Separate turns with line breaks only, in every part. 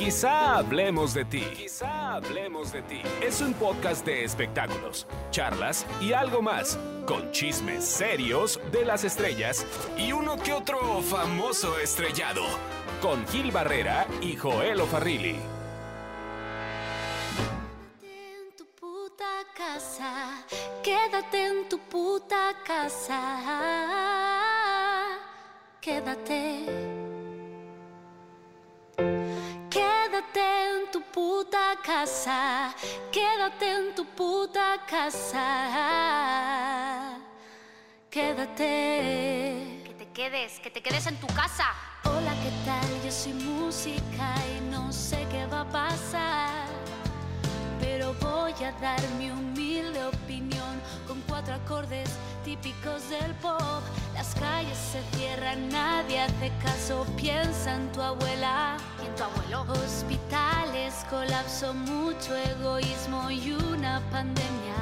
Quizá hablemos de ti. Quizá hablemos de ti. Es un podcast de espectáculos, charlas y algo más, con chismes serios de las estrellas y uno que otro famoso estrellado, con Gil Barrera y Joel Farrilli.
en tu puta casa, quédate en tu puta casa, quédate. Quédate en tu puta casa, quédate en tu puta casa, quédate.
Que te quedes, que te quedes en tu casa.
Hola, ¿qué tal? Yo soy música y no sé qué va a pasar. Pero voy a dar mi humilde opinión con cuatro acordes típicos del pop. Las calles se cierran, nadie hace caso, piensa en tu abuela.
¿Y en tu abuelo?
Hospitales, colapso, mucho egoísmo y una pandemia.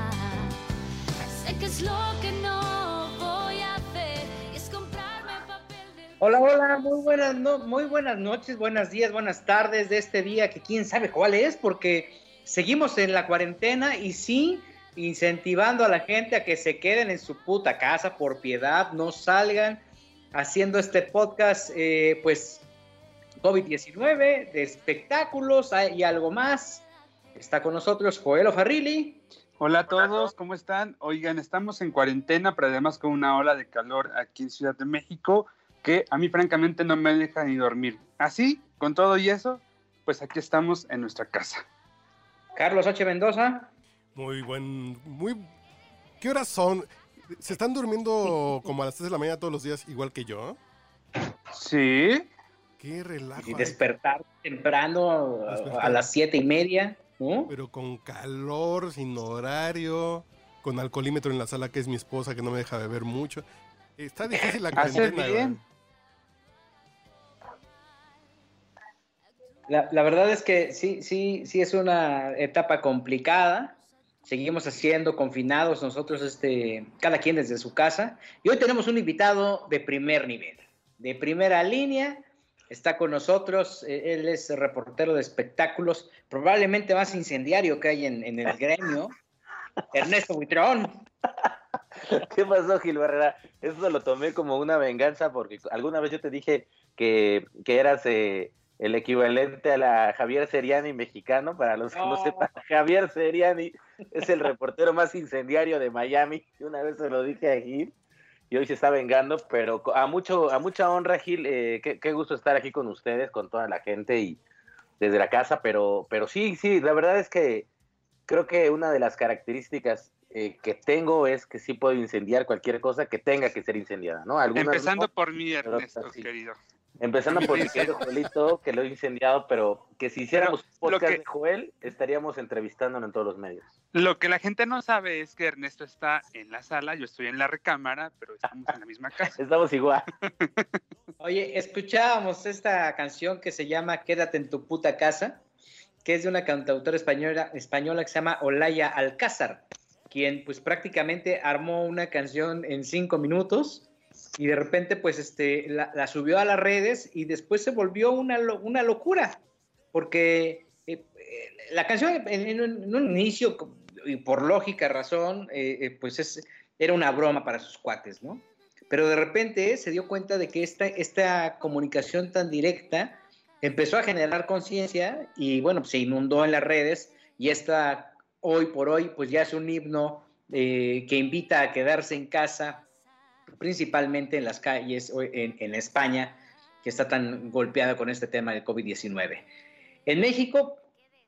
Sé que es lo que no voy a hacer, y es comprarme papel del
Hola, hola, muy buenas, no- muy buenas noches, buenos días, buenas tardes de este día que quién sabe cuál es, porque seguimos en la cuarentena y sí incentivando a la gente a que se queden en su puta casa por piedad, no salgan haciendo este podcast, eh, pues COVID-19, de espectáculos ah, y algo más. Está con nosotros Joel Farrilli.
Hola a todos, ¿cómo están? Oigan, estamos en cuarentena, pero además con una ola de calor aquí en Ciudad de México que a mí francamente no me deja ni dormir. Así, con todo y eso, pues aquí estamos en nuestra casa.
Carlos H. Mendoza.
Muy buen, muy... ¿Qué horas son? ¿Se están durmiendo como a las 3 de la mañana todos los días igual que yo?
Sí,
Qué relajo.
Y
hay.
despertar temprano a-
Despertar.
a las siete y media. ¿no?
Pero con calor, sin horario, con alcoholímetro en la sala que es mi esposa que no me deja beber mucho. Está difícil la cuarentena.
bien.
la verdad es que sí, sí, sí es una etapa complicada. Seguimos haciendo confinados nosotros, este, cada quien desde su casa. Y hoy tenemos un invitado de primer nivel, de primera línea. Está con nosotros, eh, él es reportero de espectáculos, probablemente más incendiario que hay en, en el gremio. Ernesto Buitrón.
¿Qué pasó, Gil Barrera? Eso lo tomé como una venganza porque alguna vez yo te dije que, que eras eh, el equivalente a la Javier Seriani mexicano. Para los que no
No.
sepan, Javier Seriani es el reportero más incendiario de Miami. Una vez se lo dije a Gil y hoy se está vengando, pero a mucho a mucha honra, Gil. eh, qué, qué gusto estar aquí con ustedes, con toda la gente y desde la casa. Pero, pero sí, sí, la verdad es que creo que una de las características eh, que tengo es que sí puedo incendiar cualquier cosa que tenga que ser incendiada, ¿no? Algunas
empezando
no,
por mí,
pero
Ernesto, querido.
Empezando por mi querido Joelito, que lo he incendiado, pero que si hiciéramos un
lo
podcast
que-
de Joel, estaríamos entrevistándolo en todos los medios.
Lo que la gente no sabe es que Ernesto está en la sala, yo estoy en la recámara, pero estamos en la misma casa.
Estamos igual.
Oye, escuchábamos esta canción que se llama Quédate en tu puta casa, que es de una cantautora española, española que se llama Olaya Alcázar, quien pues prácticamente armó una canción en cinco minutos y de repente pues este, la, subió a las redes y después se volvió una, una locura, porque eh, eh, la canción en, un, inicio, y por lógica razón, eh, pues es, era una broma para sus cuates, ¿no? Pero de repente se dio cuenta de que esta, esta comunicación tan directa empezó a generar conciencia y bueno, se inundó en las redes y esta hoy por hoy pues ya es un himno que invita a quedarse en casa, principalmente en las calles en, en España, que está tan golpeada con este tema del COVID-19. En México,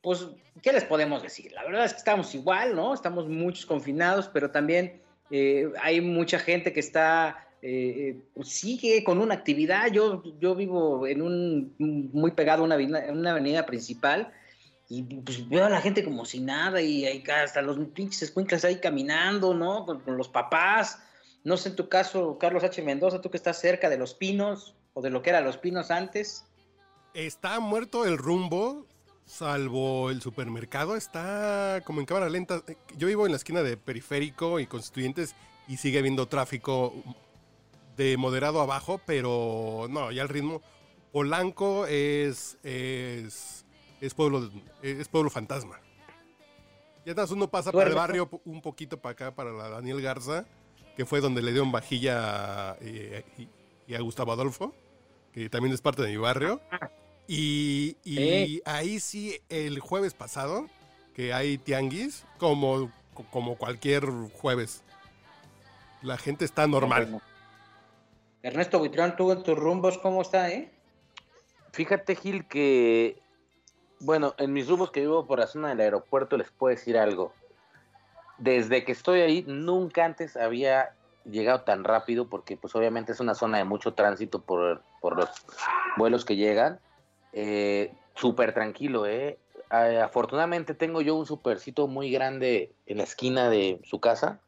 pues, ¿qué les podemos decir? La verdad es que estamos igual, ¿no? Estamos muchos confinados, pero también eh, hay mucha gente que está, eh, eh, sigue con una actividad. Yo, yo vivo en un, muy pegado a una, una avenida principal y pues veo a la gente como si nada y hay hasta los pinches escuincles ahí caminando, ¿no? Con los papás. No sé en tu caso, Carlos H. Mendoza, tú que estás cerca de Los Pinos o de lo que era Los Pinos antes.
Está muerto el rumbo, salvo el supermercado. Está como en cámara lenta. Yo vivo en la esquina de Periférico y Constituyentes y sigue habiendo tráfico de moderado abajo, pero no, ya el ritmo. Polanco es, es es pueblo, es pueblo fantasma. Ya uno pasa
¿Tú,
para el barrio un poquito para acá, para la Daniel Garza, que fue donde le dieron vajilla eh, y, y a Gustavo Adolfo, que también es parte de mi barrio. Y, y ahí sí, el jueves pasado, que hay tianguis, como, como cualquier jueves. La gente está normal.
Ernesto Buitrón, tú en tus rumbos, ¿cómo está, eh?
Fíjate, Gil, que, bueno, en mis rumbos que vivo por la zona del aeropuerto les puedo decir algo. Desde que estoy ahí, nunca antes había llegado tan rápido porque pues obviamente es una zona de mucho tránsito por, por los vuelos que llegan. Eh, Súper tranquilo, ¿eh? Afortunadamente tengo yo un supercito muy grande en la esquina de su casa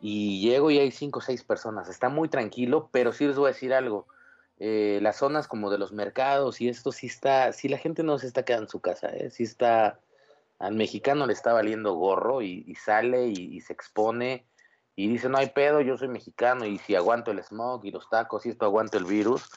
y llego y hay cinco o seis personas. Está muy tranquilo, pero sí les voy a decir algo eh, las zonas como de los mercados y esto sí está, sí la gente no se está quedando en su casa, ¿eh? sí está, al mexicano le está valiendo gorro y, sale y, y se expone y dice, no hay pedo, yo soy mexicano y si aguanto el smog y los tacos y esto aguanto el virus.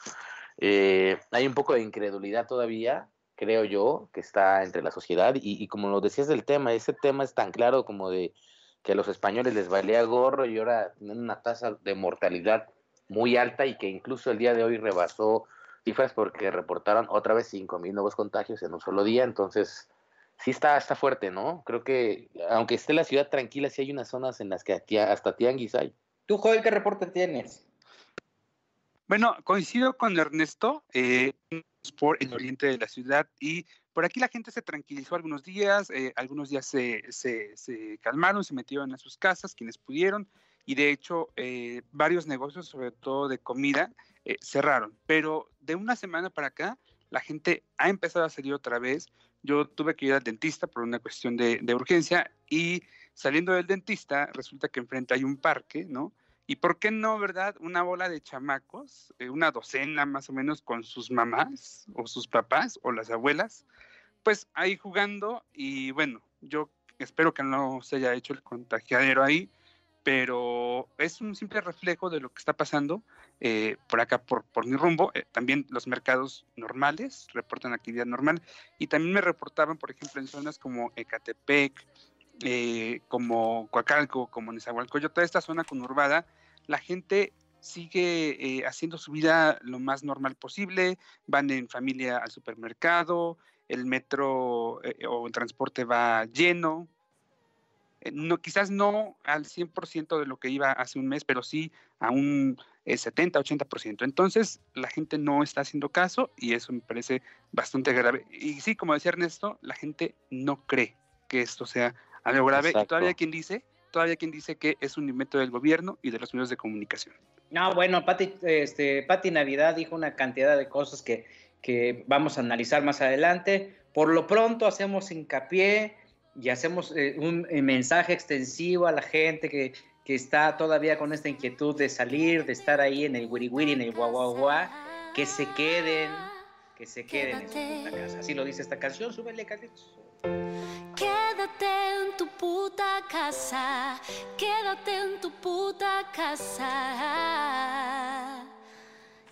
Eh, hay un poco de incredulidad todavía, creo yo, que está entre la sociedad y, y como lo decías del tema, ese tema es tan claro como de que a los españoles les valía gorro y ahora tienen una tasa de mortalidad muy alta y que incluso el día de hoy rebasó cifras porque reportaron otra vez 5.000 nuevos contagios en un solo día. Entonces, sí está, está fuerte, ¿no? Creo que aunque esté la ciudad tranquila, sí hay unas zonas en las que hasta- hasta tianguis hay.
Tú, Joel, ¿qué reporte tienes?
Bueno, coincido con Ernesto eh, por el oriente de la ciudad y por aquí la gente se tranquilizó algunos días, eh, algunos días se, se- se calmaron, se metieron a sus casas, quienes pudieron, y de hecho eh, varios negocios, sobre todo de comida, eh, cerraron. Pero de una semana para acá, la gente ha empezado a salir otra vez. Yo tuve que ir al dentista por una cuestión de, urgencia y saliendo del dentista resulta que enfrente hay un parque, ¿no? Y por qué no, ¿verdad? Una bola de chamacos, eh, una docena más o menos con sus mamás o sus papás o las abuelas, pues ahí jugando y bueno, yo espero que no se haya hecho el contagiadero ahí, pero es un simple reflejo de lo que está pasando eh, por acá, por, por mi rumbo. Eh, también los mercados normales reportan actividad normal y también me reportaban, por ejemplo, en zonas como Ecatepec, eh, como Coacalco, como Nezahualcóyotl, toda esta zona conurbada, la gente sigue eh, haciendo su vida lo más normal posible, van en familia al supermercado, el metro o el transporte va lleno, no, quizás no al 100% de lo que iba hace un mes, pero sí a un eh, 70-80%. Entonces, la gente no está haciendo caso y eso me parece bastante grave. Y sí, como decía Ernesto, la gente no cree que esto sea algo grave. Y todavía quien dice, todavía quien dice que es un invento del gobierno y de los medios de comunicación.
No, bueno, Pati, este, Pati Navidad dijo una cantidad de cosas que, que vamos a analizar más adelante. Por lo pronto hacemos hincapié y hacemos eh, un eh, mensaje extensivo a la gente que, que está todavía con esta inquietud de salir, de estar ahí en el wiri wiri, en el guau guau guau, que se queden, que se queden en su puta casa. Así lo dice esta canción, súbele, Carlitos.
Quédate en tu puta casa, quédate en tu puta casa.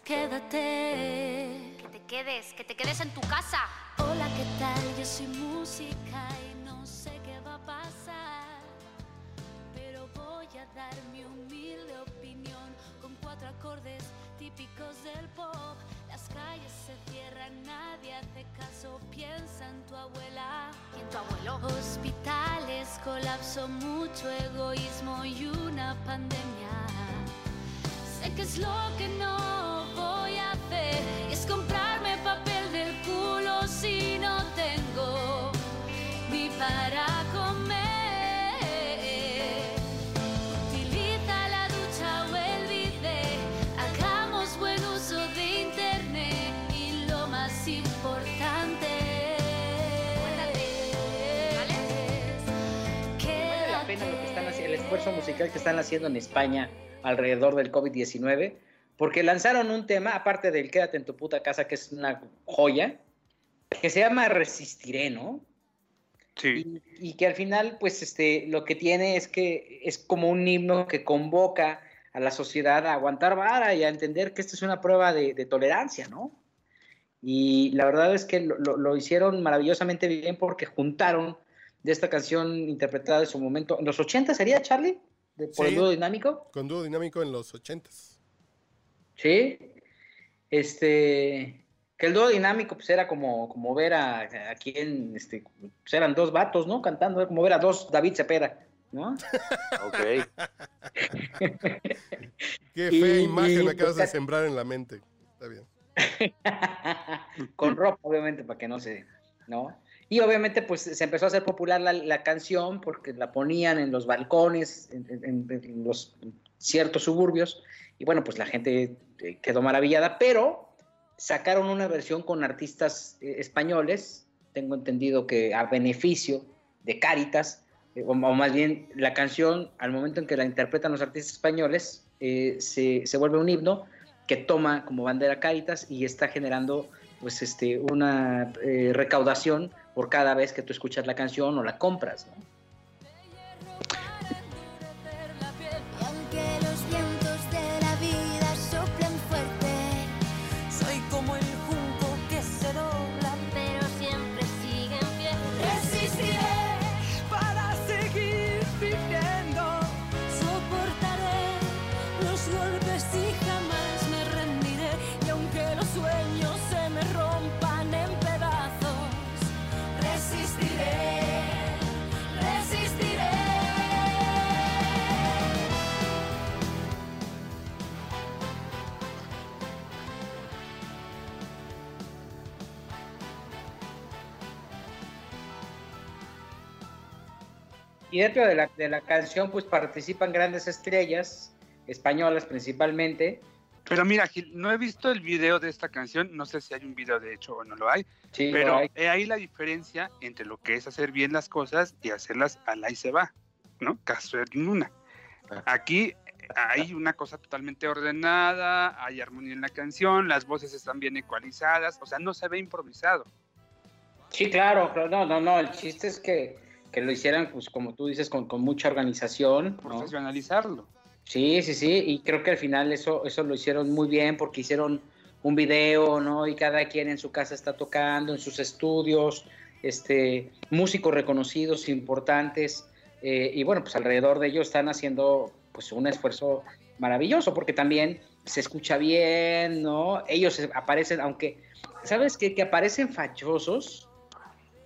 Quédate.
Que te quedes, que te quedes en tu casa.
Hola, ¿qué tal? Yo soy música típicos del pop. Las calles se cierran, nadie hace caso, piensa en tu abuela.
¿Y en tu abuelo?
Hospitales, colapso, mucho egoísmo y una pandemia. Sé que es lo que no
esfuerzo musical que están haciendo en España alrededor del COVID-19, porque lanzaron un tema, aparte del Quédate en tu puta casa, que es una joya, que se llama Resistiré, ¿no?
Sí.
Y, y que al final, pues, este, lo que tiene es que es como un himno que convoca a la sociedad a aguantar vara y a entender que esto es una prueba de, de tolerancia, ¿no? Y la verdad es que lo, lo- lo hicieron maravillosamente bien porque juntaron de esta canción interpretada en su momento, en los 80 sería Charlie, de, por
Sí.
el dúo dinámico.
Con dúo dinámico en los ochentas.
Sí. Este. Que el dúo dinámico, pues era como, como ver a, a quien, este, pues eran dos vatos, ¿no? Cantando, era como ver a dos David Cepeda, ¿no?
Ok.
Qué
Y-
fea imagen
y-
acabas de sembrar en la mente. Está bien.
Con ropa, obviamente, para que no se, ¿no? Y obviamente, pues se empezó a hacer popular la, la canción porque la ponían en los balcones, en, en- en los ciertos suburbios, y bueno, pues la gente eh, quedó maravillada, pero sacaron una versión con artistas eh, españoles, tengo entendido que a beneficio de Cáritas, eh, o, o más bien la canción, al momento en que la interpretan los artistas españoles, eh, se, se vuelve un himno que toma como bandera Cáritas y está generando pues este una eh, recaudación por cada vez que tú escuchas la canción o la compras, ¿no?
Y
dentro de la, de la canción pues participan grandes estrellas, españolas principalmente.
Pero mira, Gil, no he visto el video de esta canción, no sé si hay un video de hecho o no lo hay,
Sí,
pero
hay-
ahí la diferencia entre lo que es hacer bien las cosas y hacerlas al ahí se va, ¿no? Caso en una. Aquí hay una cosa totalmente ordenada, hay armonía en la canción, las voces están bien ecualizadas, o sea, no se ve improvisado.
Sí, claro, claro, no, no, no, el chiste es que, que lo hicieran, pues como tú dices, con, con mucha organización. ¿no?
Profesionalizarlo.
Sí, sí, sí, y creo que al final eso, eso lo hicieron muy bien porque hicieron un video, ¿no? Y cada quien en su casa está tocando, en sus estudios, este, músicos reconocidos, importantes, eh, y bueno, pues alrededor de ellos están haciendo pues un esfuerzo maravilloso porque también se escucha bien, ¿no? Ellos aparecen, aunque, ¿sabes qué? Que aparecen fachosos,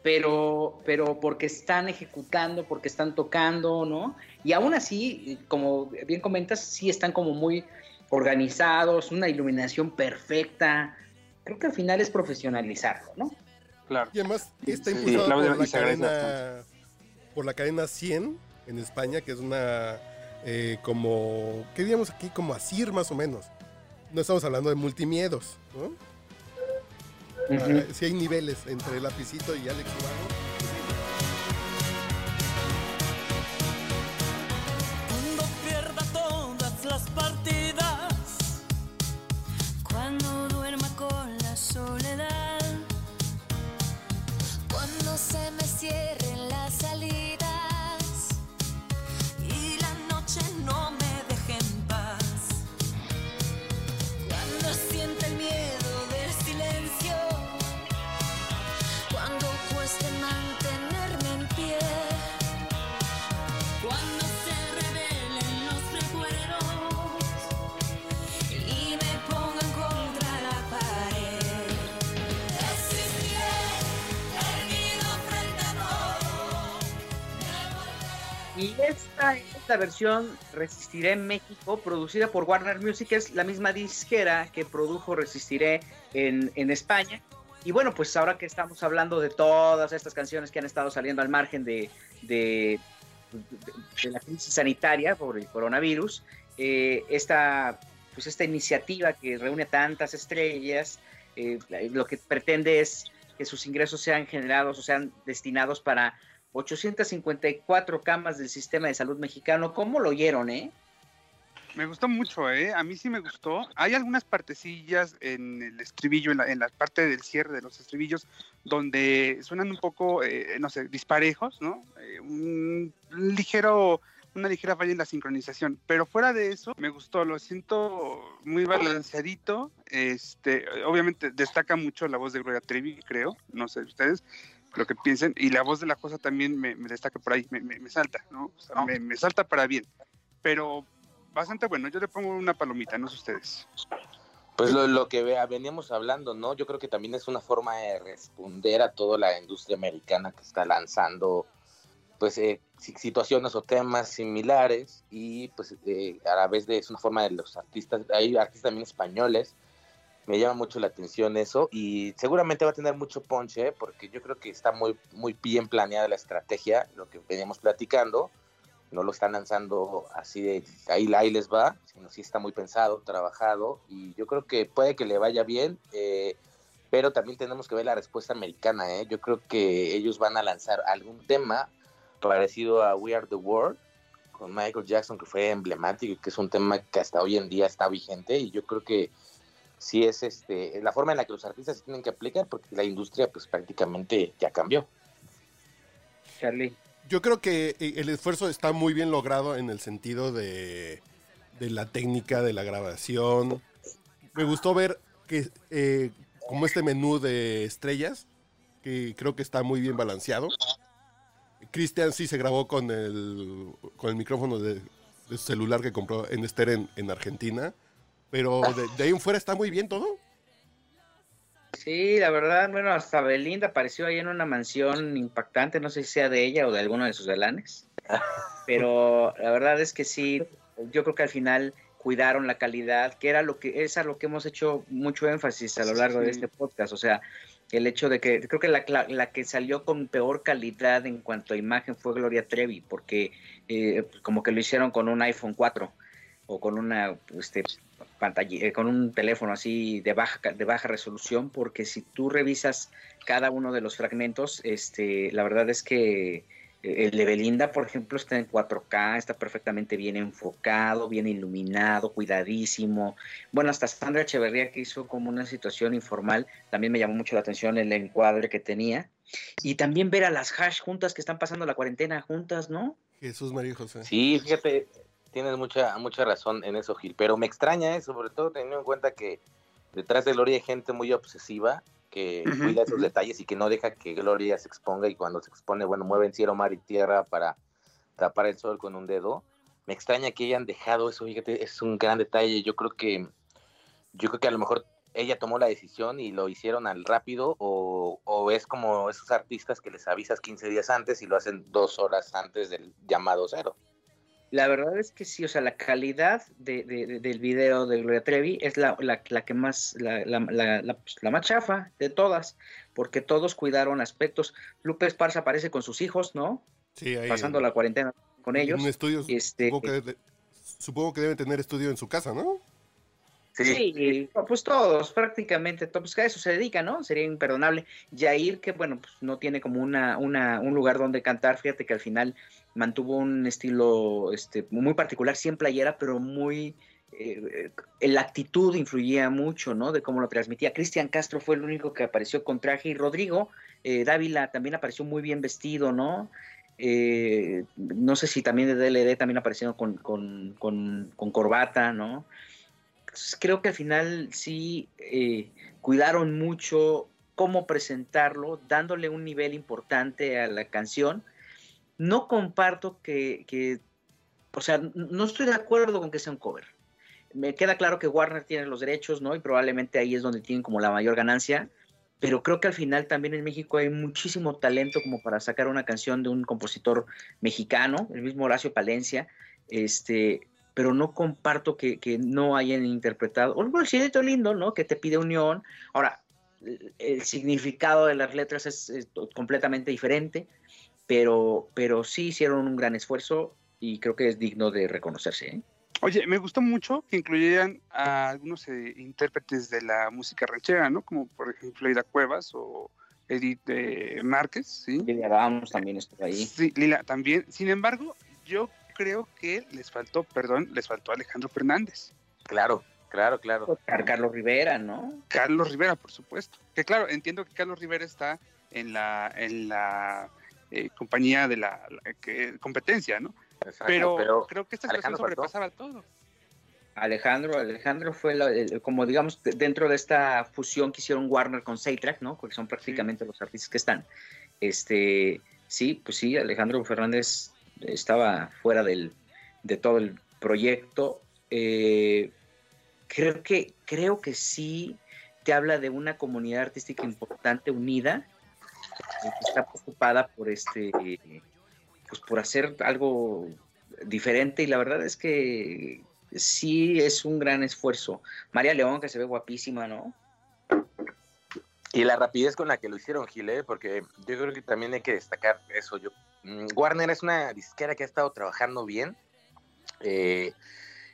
pero, pero porque están ejecutando, porque están tocando, ¿no? Y aún así, como bien comentas, sí están como muy organizados, una iluminación perfecta. Creo que al final es profesionalizarlo, ¿no?
Claro.
Y además está
Sí,
impulsado por, la cadena, por la cadena 100 en España, que es una eh, como, ¿qué diríamos aquí? Como ASIR más o menos. No estamos hablando de multimiedos, ¿no? Ah, sí hay niveles entre Lapicito y Alex Ubago.
Cuando pierda todas las partidas.
Cuando duerma con la soledad,
esta versión Resistiré en México, producida por Warner Music, es la misma disquera que produjo Resistiré en, en España. Y bueno, pues ahora que estamos hablando de todas estas canciones que han estado saliendo al margen de, de, la crisis sanitaria por el coronavirus, eh, esta, pues esta iniciativa que reúne tantas estrellas, eh, lo que pretende es que sus ingresos sean generados o sean destinados para 854 camas del sistema de salud mexicano. ¿Cómo lo oyeron, eh?
Me gustó mucho, ¿eh? A mí sí me gustó. Hay algunas partecillas en el estribillo, en la, parte del cierre de los estribillos, donde suenan un poco, eh, no sé, disparejos, ¿no? Eh, un ligero una ligera falla en la sincronización, pero fuera de eso me gustó, lo siento muy balanceadito, este, obviamente destaca mucho la voz de Gloria Trevi, creo, no sé ustedes lo que piensen, y la voz de la cosa también me, me destaca por ahí, me, me- me salta, ¿no? O sea, me, me salta para bien, pero bastante bueno, yo le pongo una palomita, no sé ustedes.
Pues lo, lo que vea, veníamos hablando, ¿no? Yo creo que también es una forma de responder a toda la industria americana que está lanzando, pues, eh, si- situaciones o temas similares y, pues, eh, a la vez de, es una forma de los artistas, hay artistas también españoles, me llama mucho la atención eso y seguramente va a tener mucho ponche, ¿eh? porque yo creo que está muy, muy bien planeada la estrategia, lo que veníamos platicando, no lo están lanzando así de ahí, ahí les va, sino sí está muy pensado, trabajado y yo creo que puede que le vaya bien, eh, pero también tenemos que ver la respuesta americana. ¿eh? Yo creo que ellos van a lanzar algún tema parecido a We Are the World con Michael Jackson, que fue emblemático y que es un tema que hasta hoy en día está vigente y yo creo que sí es este la forma en la que los artistas se tienen que aplicar porque la industria pues prácticamente ya cambió.
Charlie.
Yo creo que eh, el esfuerzo está muy bien logrado en el sentido de, de la técnica de la grabación. Me gustó ver que eh, como este menú de estrellas, que creo que está muy bien balanceado. Cristian sí se grabó con el, con el micrófono de, de su celular que compró en Ester en, en Argentina. Pero de, de ahí en fuera está muy bien todo.
Sí, la verdad, bueno, hasta Belinda apareció ahí en una mansión impactante, no sé si sea de ella o de alguno de sus galanes, pero la verdad es que sí, yo creo que al final cuidaron la calidad, que era lo que es a lo que hemos hecho mucho énfasis a lo largo de este podcast, o sea, el hecho de que creo que la, la- la que salió con peor calidad en cuanto a imagen fue Gloria Trevi, porque eh, como que lo hicieron con un iPhone 4 o con una este, pantalla, eh, con un teléfono así de baja, ca- de baja resolución, porque si tú revisas cada uno de los fragmentos, este, la verdad es que eh, el de Belinda, por ejemplo, está en 4K, está perfectamente bien enfocado, bien iluminado, cuidadísimo. Bueno, hasta Sandra Echeverría que hizo como una situación informal, también me llamó mucho la atención el encuadre que tenía. Y también ver a las hash juntas que están pasando la cuarentena juntas, ¿no?
Jesús María y José.
Sí, fíjate, tienes mucha mucha razón en eso, Gil, pero me extraña, ¿eh? sobre todo teniendo en cuenta que detrás de Gloria hay gente muy obsesiva que cuida esos detalles y que no deja que Gloria se exponga y cuando se expone, bueno, mueven cielo, mar y tierra para tapar el sol con un dedo. Me extraña que hayan dejado eso, fíjate, es un gran detalle. Yo creo que yo creo que a lo mejor ella tomó la decisión y lo hicieron al rápido o, o es como esos artistas que les avisas 15 días antes y lo hacen dos horas antes del llamado cero.
La verdad es que sí, o sea, la calidad de, de- de- del video de Gloria Trevi es la, la- la que más, la, la- la- la- pues, la más chafa de todas, porque todos cuidaron aspectos. Lupe Esparza aparece con sus hijos, ¿no?
Sí, ahí.
Pasando la cuarentena con ellos.
un estudio.
Este,
Supongo que, supongo que deben tener estudio en su casa, ¿no?
Sí, pues todos, prácticamente, todos, pues a eso se dedica, ¿no? Sería imperdonable. Yair, que bueno, pues no tiene como una, una, un lugar donde cantar, fíjate que al final mantuvo un estilo este, muy particular, sí en playera, pero muy... eh, eh, la actitud influía mucho, ¿no? De cómo lo transmitía. Cristian Castro fue el único que apareció con traje y Rodrigo eh, Dávila también apareció muy bien vestido, ¿no? Eh, no sé si también de DLD también aparecieron con, corbata, ¿no? Creo que al final sí cuidaron mucho cómo presentarlo, dándole un nivel importante a la canción. No comparto que, o sea, no estoy de acuerdo con que sea un cover. Me queda claro que Warner tiene los derechos, ¿no? Y probablemente ahí es donde tienen como la mayor ganancia. Pero creo que al final también en México hay muchísimo talento como para sacar una canción de un compositor mexicano, el mismo Horacio Palencia, este, pero no comparto que, que no hayan interpretado. Un bolsillo lindo, ¿no? Que te pide unión. Ahora, el, significado de las letras es completamente diferente, pero, pero sí hicieron un gran esfuerzo y creo que es digno de reconocerse. ¿eh?
Oye, me gustó mucho que incluyeran a algunos eh, intérpretes de la música ranchera, ¿no? Como por ejemplo Ida Cuevas o Edith eh, Márquez, ¿sí?
Lilia Ramos también estuvo ahí.
Sí, Lila también. Sin embargo, yo creo que les faltó, perdón, les faltó Alejandro Fernández.
Claro, claro, claro.
Car- Carlos Rivera, ¿no?
Carlos Rivera, por supuesto. Que claro, entiendo que Carlos Rivera está en la, en la eh, compañía de la, la- que- competencia, ¿no?
Exacto,
Pero, creo que esta situación sobrepasaba todo.
Alejandro, Alejandro fue la- el- como digamos de- dentro de esta fusión que hicieron Warner con Soundtrack, ¿no? Porque son prácticamente los artistas que están. Este, sí, pues sí, Alejandro Fernández estaba fuera del, de todo el proyecto. Eh, creo que creo que sí te habla de una comunidad artística importante unida está preocupada por este pues por hacer algo diferente y la verdad es que sí es un gran esfuerzo. María León, que se ve guapísima, ¿no?
Y la rapidez con la que lo hicieron, Gil, ¿eh? porque yo creo que también hay que destacar eso. Yo, mm, Warner es una disquera que ha estado trabajando bien. Eh,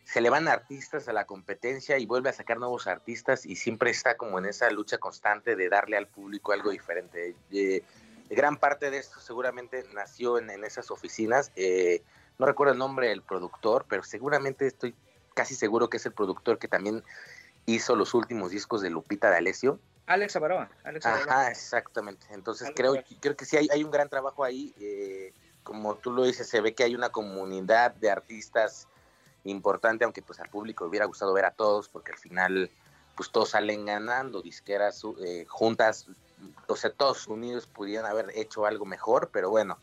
se le van artistas a la competencia y vuelve a sacar nuevos artistas y siempre está como en esa lucha constante de darle al público algo diferente. Eh, gran parte de esto seguramente nació en, en esas oficinas. Eh, no recuerdo el nombre del productor, pero seguramente estoy casi seguro que es el productor que también hizo los últimos discos de Lupita D'Alessio.
Alex Avaroa. Alex Avaroa.
Ajá, exactamente. Entonces
Algo
creo, creo que sí hay, hay un gran trabajo ahí. eh, como tú lo dices, se ve que hay una comunidad de artistas importante, aunque pues al público hubiera gustado ver a todos, porque al final pues todos salen ganando, disqueras eh, juntas, o sea, todos unidos pudieran haber hecho algo mejor, pero bueno,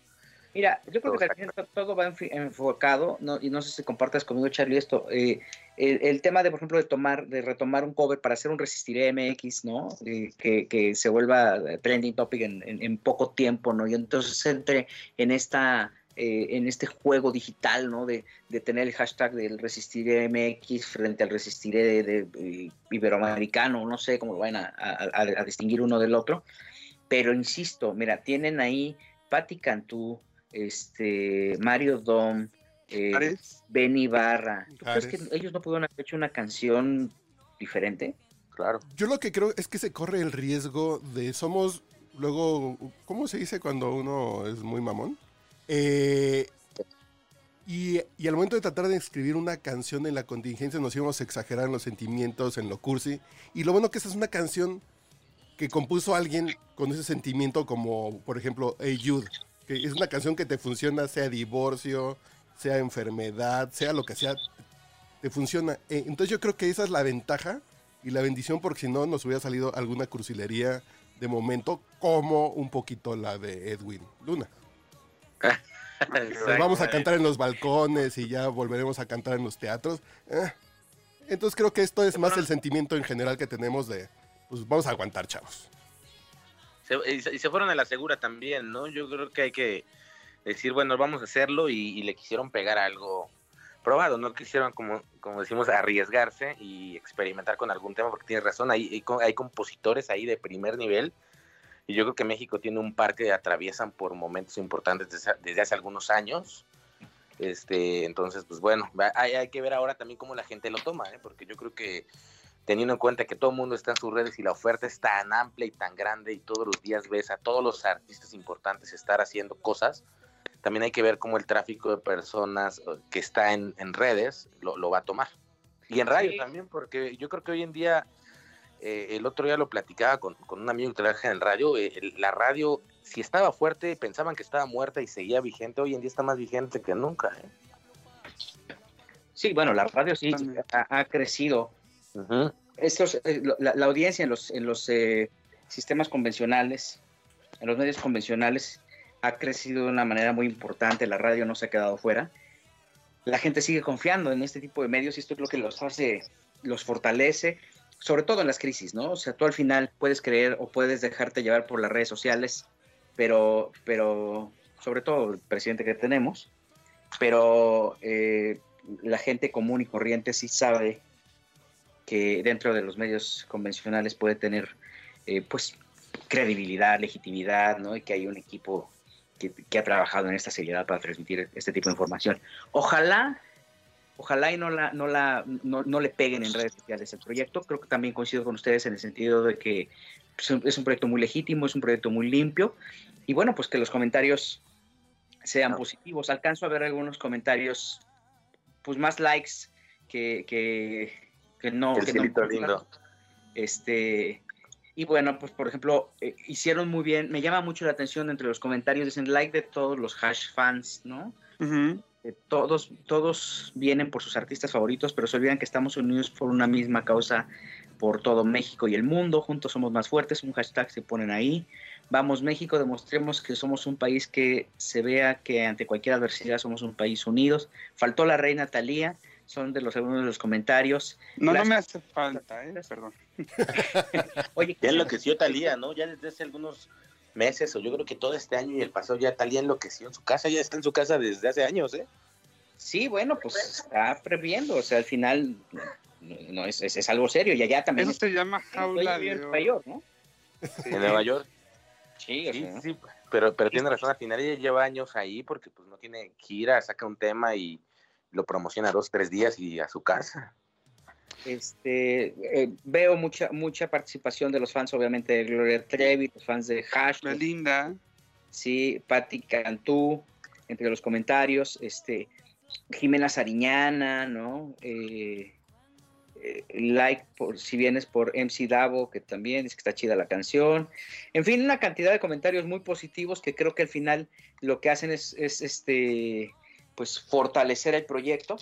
Mira, yo creo que al final to- todo va enfocado, no, y no sé si compartas conmigo, Charlie, esto. eh, el, el tema de, por ejemplo, de tomar, de retomar un cover para hacer un Resistiré MX, ¿no? Eh, que, que se vuelva trending topic en, en- en poco tiempo, ¿no? Y entonces entre en esta eh, en este juego digital, ¿no? De, de tener el hashtag del Resistiré MX frente al Resistiré de, de, eh, Iberoamericano, no sé cómo lo van a, a- a- a distinguir uno del otro. Pero insisto, mira, tienen ahí Patti Cantú, este, Mario Dom, eh, Benny Barra. ¿Tú crees que ellos no pudieron haber hecho una canción diferente?
claro.
Yo lo que creo es que se corre el riesgo de somos luego, ¿cómo se dice cuando uno es muy mamón? Eh, y, al momento de tratar de escribir una canción en la contingencia nos íbamos a exagerar en los sentimientos, en lo cursi. Y lo bueno que esa es una canción que compuso alguien con ese sentimiento como, por ejemplo, Hey Jude, que es una canción que te funciona sea divorcio, sea enfermedad, sea lo que sea, te funciona. Eh, entonces yo creo que esa es la ventaja y la bendición porque si no nos hubiera salido alguna cursilería de momento como un poquito la de Edwin Luna. Nos vamos a cantar en los balcones y ya volveremos a cantar en los teatros. Eh, Entonces creo que esto es más el sentimiento en general que tenemos de, pues vamos a aguantar, chavos.
Se- y, se, fueron a la segura también, ¿no? Yo creo que hay que decir, bueno, vamos a hacerlo y, y le quisieron pegar algo probado, no quisieron, como, como decimos, arriesgarse y experimentar con algún tema, porque tienes razón, hay compositores ahí de primer nivel y yo creo que México tiene un par que atraviesan por momentos importantes desde, desde hace algunos años. Este, entonces, pues bueno, hay, hay que ver ahora también cómo la gente lo toma, ¿eh? porque yo creo que teniendo en cuenta que todo el mundo está en sus redes y la oferta es tan amplia y tan grande y todos los días ves a todos los artistas importantes estar haciendo cosas, también hay que ver cómo el tráfico de personas eh, que está en, en redes lo, lo va a tomar. Y en radio
Sí.
también, porque yo creo que hoy en día, eh, el otro día lo platicaba con, con un amigo que trabaja en el radio, eh, el- la radio, si estaba fuerte, pensaban que estaba muerta y seguía vigente, hoy en día está más vigente que nunca. ¿eh?
Sí, bueno, la radio sí ha, ha crecido. Estos, lo- la, la audiencia en los, en los eh, sistemas convencionales, en los medios convencionales, ha crecido de una manera muy importante. La radio no se ha quedado fuera. La gente sigue confiando en este tipo de medios y esto es lo que los hace, los fortalece, sobre todo en las crisis, ¿no? O sea, tú al final puedes creer o puedes dejarte llevar por las redes sociales, pero, pero sobre todo el presidente que tenemos, pero eh, la gente común y corriente sí sabe que dentro de los medios convencionales puede tener eh, pues credibilidad, legitimidad, ¿no? Y que hay un equipo que, que ha trabajado en esta seriedad para transmitir este tipo de información. Ojalá, ojalá y no la, no la, no, no le peguen en redes sociales el proyecto. Creo que también coincido con ustedes en el sentido de que pues, es un proyecto muy legítimo, es un proyecto muy limpio. Y bueno, pues que los comentarios sean
No.
positivos. Alcanzo a ver algunos comentarios, pues más likes que, que, que no.
El
que no-
lindo.
Este, y bueno, pues por ejemplo, eh, hicieron muy bien, me llama mucho la atención entre los comentarios, dicen like de todos los hash fans, ¿no? Eh, todos, todos vienen por sus artistas favoritos, pero se olvidan que estamos unidos por una misma causa por todo México y el mundo. Juntos somos más fuertes, un hashtag se ponen ahí. Vamos México, demostremos que somos un país que se vea que ante cualquier adversidad somos un país unidos. Faltó la reina Talía, son de los algunos de los comentarios.
No,
Las-
no me hace falta, ¿eh? Perdón.
Oye,
Ya enloqueció Talía, ¿no? Ya desde hace algunos meses, o yo creo que todo este año y el pasado, ya Talía enloqueció en su casa, ya está en su casa desde hace años, ¿eh?
sí, bueno, pues está previendo, o sea, al final no, no, es, es- es algo serio y allá también.
Eso se llama jaula de
Nueva. York, ¿no?
En Nueva York.
Sí, o
Sí,
sea,
sí, pero, pero tiene razón, al final ella lleva años ahí porque pues no tiene gira, saca un tema y lo promociona dos, tres días y a su casa.
Este, eh, veo mucha mucha participación de los fans, obviamente, de Gloria Trevi, los fans de Hash,
Belinda.
sí, Patti Cantú, entre los comentarios, este, Jimena Sariñana, ¿no? Eh, eh, like, por, si vienes por MC Davo, que también dice que está chida la canción. En fin, una cantidad de comentarios muy positivos que creo que al final lo que hacen es, es este, pues fortalecer el proyecto.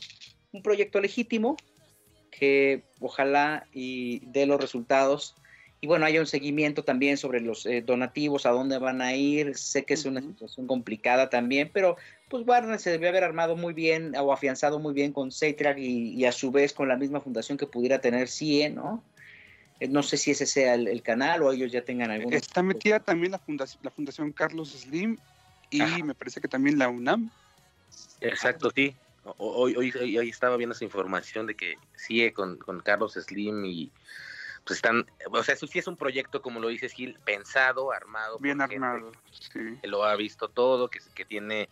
Un proyecto legítimo que ojalá y dé los resultados. Y bueno, haya un seguimiento también sobre los eh, donativos, a dónde van a ir. Sé que es una situación complicada también, pero pues Warner se debió haber armado muy bien o afianzado muy bien con Seitrack y, y a su vez con la misma fundación que pudiera tener CIE, ¿no? Eh, No sé si ese sea el, el canal o ellos ya tengan algún...
Está metida también la fundación, la fundación Carlos Slim y
Ajá.
me parece que también la UNAM.
Exacto, sí. Hoy, hoy, hoy, hoy estaba viendo esa información de que sigue con, con Carlos Slim y pues están, o sea, eso sí es un proyecto, como lo dices Gil, pensado, armado.
Bien armado. Sí.
que lo ha visto todo, que, que tiene,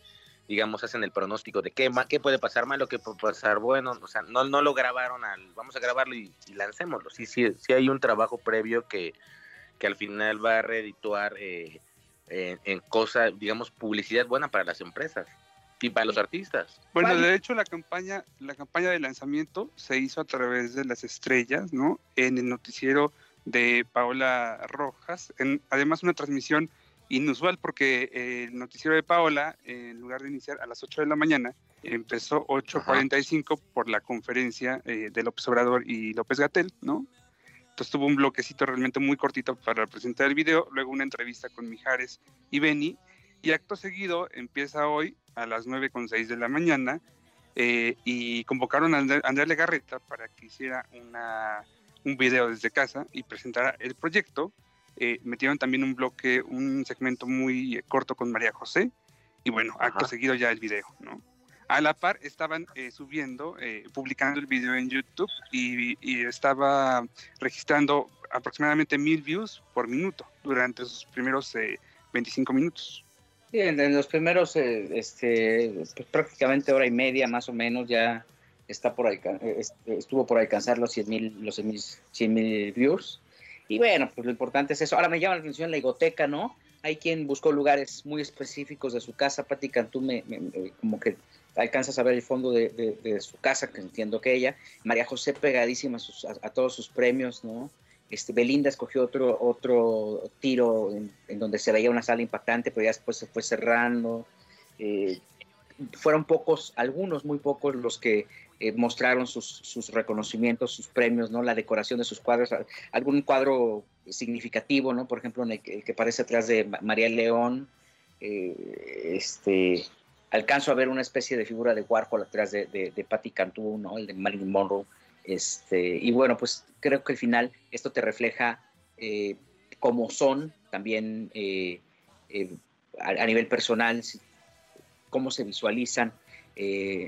digamos, hacen el pronóstico de qué, qué puede pasar malo, qué puede pasar bueno, o sea, no, no lo grabaron al, vamos a grabarlo y, y lancémoslo, sí, sí, sí hay un trabajo previo que, que al final va a redituar eh, en, en cosas, digamos, publicidad buena para las empresas y para los artistas.
Bueno,
Vale.
de hecho la campaña, la campaña de lanzamiento se hizo a través de las estrellas, ¿no? En el noticiero de Paola Rojas. En, además una transmisión inusual porque eh, el noticiero de Paola, en lugar de iniciar a las 8 de la mañana, empezó 8.45 por la conferencia eh, de López Obrador y López Gatel, ¿no? Entonces tuvo un bloquecito realmente muy cortito para presentar el video, luego una entrevista con Mijares y Beni, y acto seguido empieza hoy a las 9.06 de la mañana eh, y convocaron a André, Andrea Legarreta para que hiciera una, un video desde casa y presentara el proyecto. Eh, metieron también un bloque, un segmento muy eh, corto con María José y bueno, acto
Ajá.
seguido ya el video, ¿no? A la par estaban eh, subiendo, publicando el video en YouTube y, y estaba registrando aproximadamente mil views por minuto durante sus primeros eh, 25 minutos.
Sí, en, los primeros, eh, este, pues, prácticamente hora y media más o menos ya está por eh, estuvo por alcanzar los 100 mil los 100 mil views. Y bueno, pues lo importante es eso. Ahora me llama la atención la higoteca, ¿no? Hay quien buscó lugares muy específicos de su casa. Pati Cantú me, me- me- como que alcanzas a ver el fondo de, su casa, que entiendo que ella. María José pegadísima a, sus- a todos sus premios, ¿no? Este, Belinda escogió otro, otro tiro en, donde se veía una sala impactante, pero ya después se fue cerrando. Eh, fueron pocos, algunos muy pocos los que eh, mostraron sus, reconocimientos, sus premios, ¿no? La decoración de sus cuadros, algún cuadro significativo, ¿no? Por ejemplo, en el que, el que parece atrás de Ma- María León, eh, este, alcanzo a ver una especie de figura de Warhol atrás de, de, de Patti Cantú, ¿no? El de Marilyn Monroe. Este, y bueno, pues creo que al final esto te refleja eh, cómo son también eh, eh, a, nivel personal, cómo se visualizan,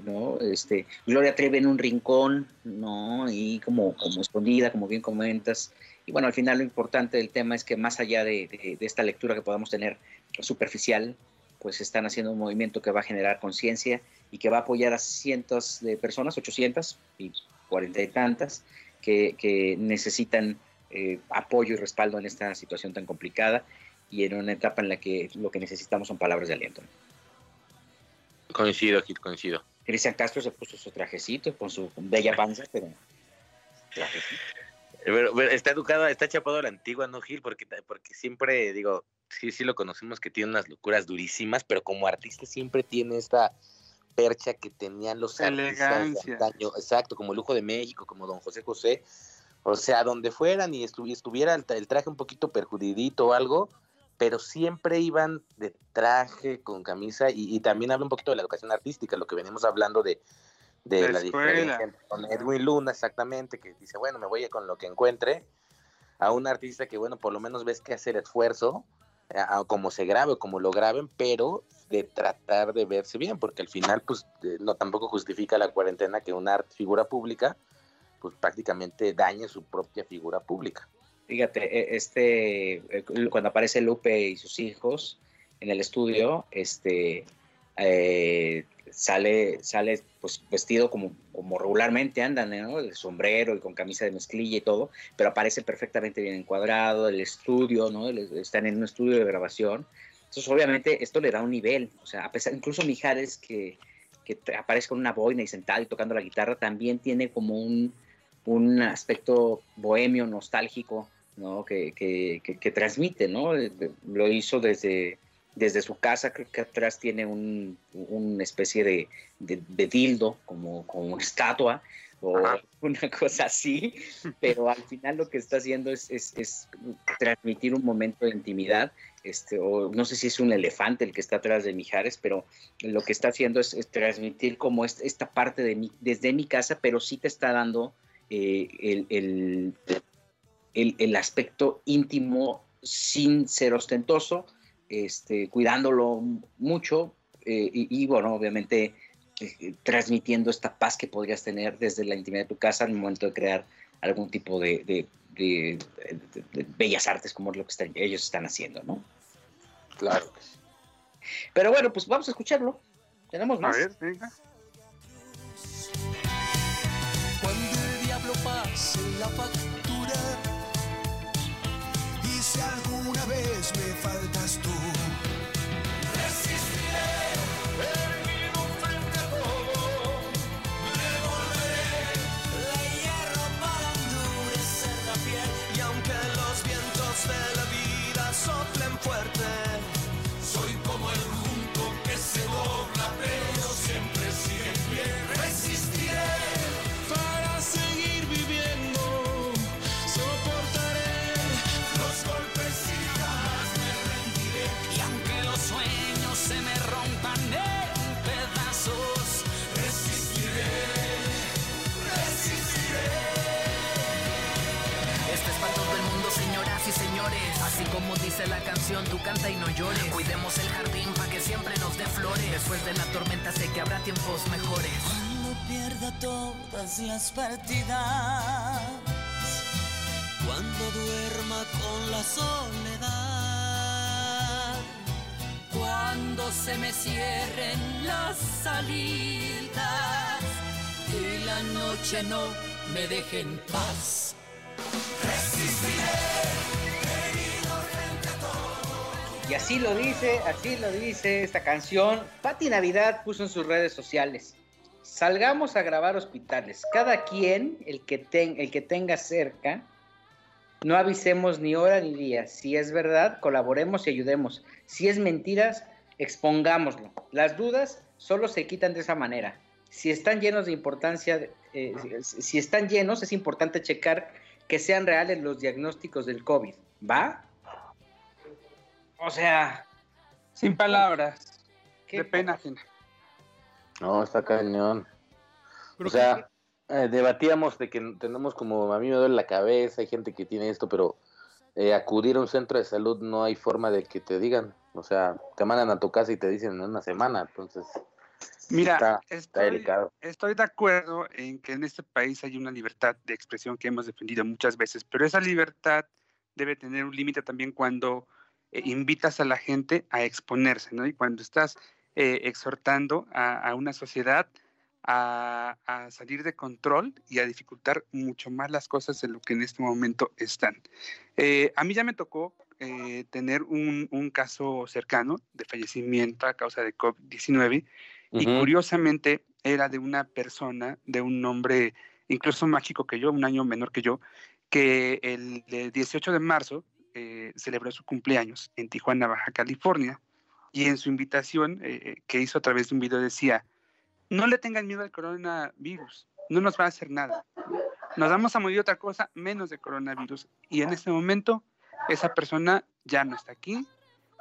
¿no? Este, Gloria Trevi en un rincón, ¿no? Y como, como escondida, como bien comentas. Y bueno, al final lo importante del tema es que más allá de, de- de esta lectura que podamos tener superficial, pues están haciendo un movimiento que va a generar conciencia y que va a apoyar a cientos de personas, 800 y cuarenta y tantas, que, que necesitan eh, apoyo y respaldo en esta situación tan complicada y en una etapa en la que lo que necesitamos son palabras de aliento.
Coincido, Gil, coincido.
Cristian Castro se puso su trajecito con su bella panza, pero trajecito.
Pero, pero está educado, está chapado a la antigua, ¿no, Gil? Porque, porque siempre, digo, sí, sí lo conocemos que tiene unas locuras durísimas, pero como artista siempre tiene esta percha que tenían los artistas de
Elegancia.
antaño, exacto, como Lujo de México, como Don José José, o sea, donde fueran y estu- estuviera el, tra- el traje un poquito perjudidito o algo, pero siempre iban de traje, con camisa, y, y también habla un poquito de la educación artística, lo que venimos hablando de, de
La
la,
escuela.
diferencia con Edwin Luna, exactamente, que dice, bueno, me voy con lo que encuentre, a un artista que, bueno, por lo menos ves que hacer esfuerzo, eh, a- como se grabe o como lo graben, pero de tratar de verse bien, porque al final, pues, eh, no tampoco justifica la cuarentena que una figura pública, pues prácticamente dañe su propia figura pública.
Fíjate, e- este, eh, cuando aparece Lupe y sus hijos en el estudio, este, eh, sale, sale pues vestido como, como regularmente andan, ¿no? El sombrero y con camisa de mezclilla y todo, pero aparece perfectamente bien encuadrado, el estudio, ¿no? Están en un estudio de grabación. Entonces, obviamente, esto le da un nivel, o sea, a pesar, incluso Mijares, que, que aparece con una boina y sentado y tocando la guitarra, también tiene como un, un aspecto bohemio, nostálgico, ¿no? Que, que, que- que transmite, ¿no? Eh, Lo hizo desde, desde su casa, creo que atrás tiene un, una especie de, de, de dildo, como, como una estatua, o
Ajá.
una cosa así, pero al final lo que está haciendo es, es, es transmitir un momento de intimidad, este, o no sé si es un elefante el que está atrás de Mijares, pero lo que está haciendo es, transmitir como es- esta parte de mi, desde mi casa, pero sí te está dando eh, el, el, el- aspecto íntimo sin ser ostentoso, este, cuidándolo mucho eh, y, bueno, obviamente eh, transmitiendo esta paz que podrías tener desde la intimidad de tu casa al momento de crear algún tipo de bellas artes como es lo que están- ellos están haciendo, ¿no?
Claro que sí.
Pero bueno, pues vamos a escucharlo. Tenemos
A
más.
ver, venga.
Cuando el diablo pase la factura
dice la canción, tú canta y no llores. Cuidemos el jardín para que siempre nos dé flores. Después de la tormenta sé que habrá tiempos mejores.
Cuando pierda todas las partidas, cuando duerma con la soledad,
Cuando se me cierren las salidas y la noche no me deje en paz.
Y así lo dice, así lo dice esta canción. Pati Navidad puso en sus redes sociales. Salgamos a grabar hospitales. Cada quien, el que, tenga cerca, no avisemos ni hora ni día. Si es verdad, colaboremos y ayudemos. Si es mentiras, expongámoslo. Las dudas solo se quitan de esa manera. Si están llenos de importancia, eh, si- si están llenos, es importante checar que sean reales los diagnósticos del COVID. ¿Va? O sea,
Sin palabras.
qué
De pena ajena.
No, está cañón.
Pero
o sea, eh, debatíamos de que tenemos como, a mí me duele la cabeza, hay gente que tiene esto, pero eh, acudir a un centro de salud no hay forma de que te digan. O sea, te mandan a tu casa y te dicen en una semana, entonces
Mira,
está, está
estoy,
delicado.
estoy de acuerdo en que en este país hay una libertad de expresión que hemos defendido muchas veces, pero esa libertad debe tener un límite también cuando eh, invitas a la gente a exponerse, ¿no? Y cuando estás eh, exhortando a, a una sociedad a, a salir de control y a dificultar mucho más las cosas de lo que en este momento están. Eh, a mí ya me tocó eh, tener un, un caso cercano de fallecimiento a causa de COVID-19 y
Ujú.
curiosamente era de una persona, de un hombre incluso más chico que yo, un año menor que yo, que el de 18 de marzo eh, celebró su cumpleaños en Tijuana, Baja California, y en su invitación eh, que hizo a través de un video decía, no le tengan miedo al coronavirus, no nos va a hacer nada. Nos vamos a morir otra cosa menos de coronavirus. Y en este momento, esa persona ya no está aquí,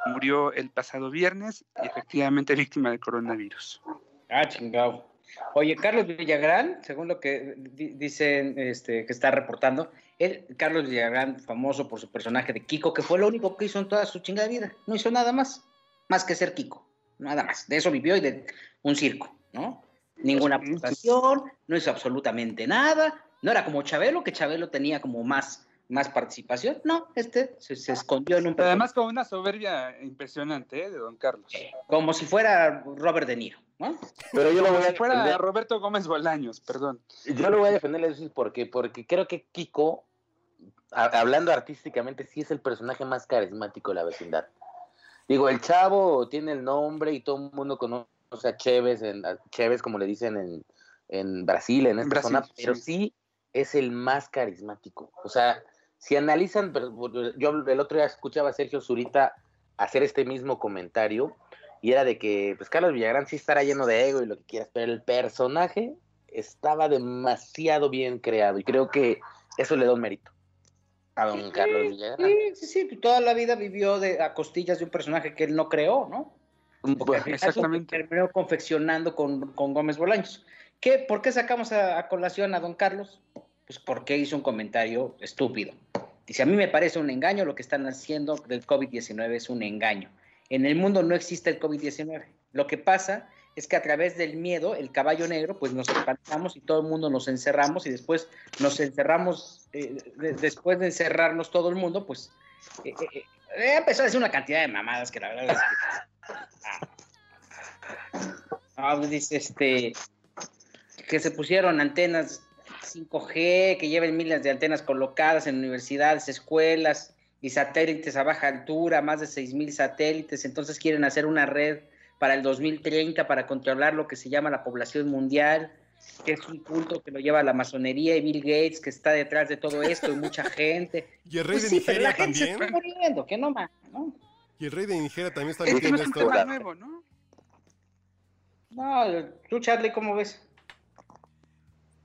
murió el pasado viernes y efectivamente víctima del coronavirus.
Ah, chingado. Oye, Carlos Villagrán, según lo que di- dicen este, que está reportando, él, Carlos Villagrán, famoso por su personaje de Kiko, que fue lo único que hizo en toda su chingada vida. No hizo nada más, más que ser Kiko. Nada más. De eso vivió y de un circo, ¿no? Ninguna aportación, no hizo absolutamente nada. No era como Chabelo, que Chabelo tenía como más, más participación. No, este se, se escondió en un
Pero además con una soberbia impresionante ¿eh? de don Carlos.
como si fuera Robert De Niro, ¿no?
Pero yo lo voy a
si fuera
defender.
Roberto Gómez Bolaños, perdón.
Yo lo voy a defender, porque, porque creo que Kiko, hablando artísticamente, sí es el personaje más carismático de la vecindad. Digo, el chavo tiene el nombre y todo el mundo conoce a Chévez, en, a Chévez como le dicen en, en Brasil, en esta
Brasil,
zona, pero
sí.
sí es el más carismático. O sea, si analizan, pero yo el otro día escuchaba a Sergio Zurita hacer este mismo comentario y era de que, pues Carlos Villagrán sí estará lleno de ego y lo que quieras, pero el personaje estaba demasiado bien creado y creo que eso le da un mérito a don Carlos Villagrán.
Sí, sí, sí, toda la vida vivió de, a costillas de un personaje que él no creó, ¿no? Final
Exactamente.
Terminó confeccionando con, con Gómez Bolaños. ¿Qué, ¿Por qué sacamos a, a colación a don Carlos? Pues porque hizo un comentario estúpido. Dice, a mí me parece un engaño lo que están haciendo del COVID-19 es un engaño. En el mundo no existe el COVID-19. Lo que pasa es que a través del miedo, el caballo negro, pues nos espantamos y todo el mundo nos encerramos y después nos encerramos, eh, de- después de encerrarnos todo el mundo, pues eh, eh, eh, empezó a decir una cantidad de mamadas que la verdad que... Ah, pues dice este que se pusieron antenas 5G, que lleven miles de antenas colocadas en universidades, escuelas y satélites a baja altura, más de 6.000 satélites, entonces quieren hacer una red para el 2030 para controlar lo que se llama la población mundial, que es un punto que lo lleva la masonería y Bill Gates, que está detrás de todo esto y mucha gente.
Y el rey
Pues
de
sí, pero
Nigeria
la gente se
también.
está muriendo, que no más, ¿no?
Y el rey de Nigeria también está
Es que no
metiendo
es
esto.
nuevo, ¿no?
No, tú Charlie, ¿cómo ves?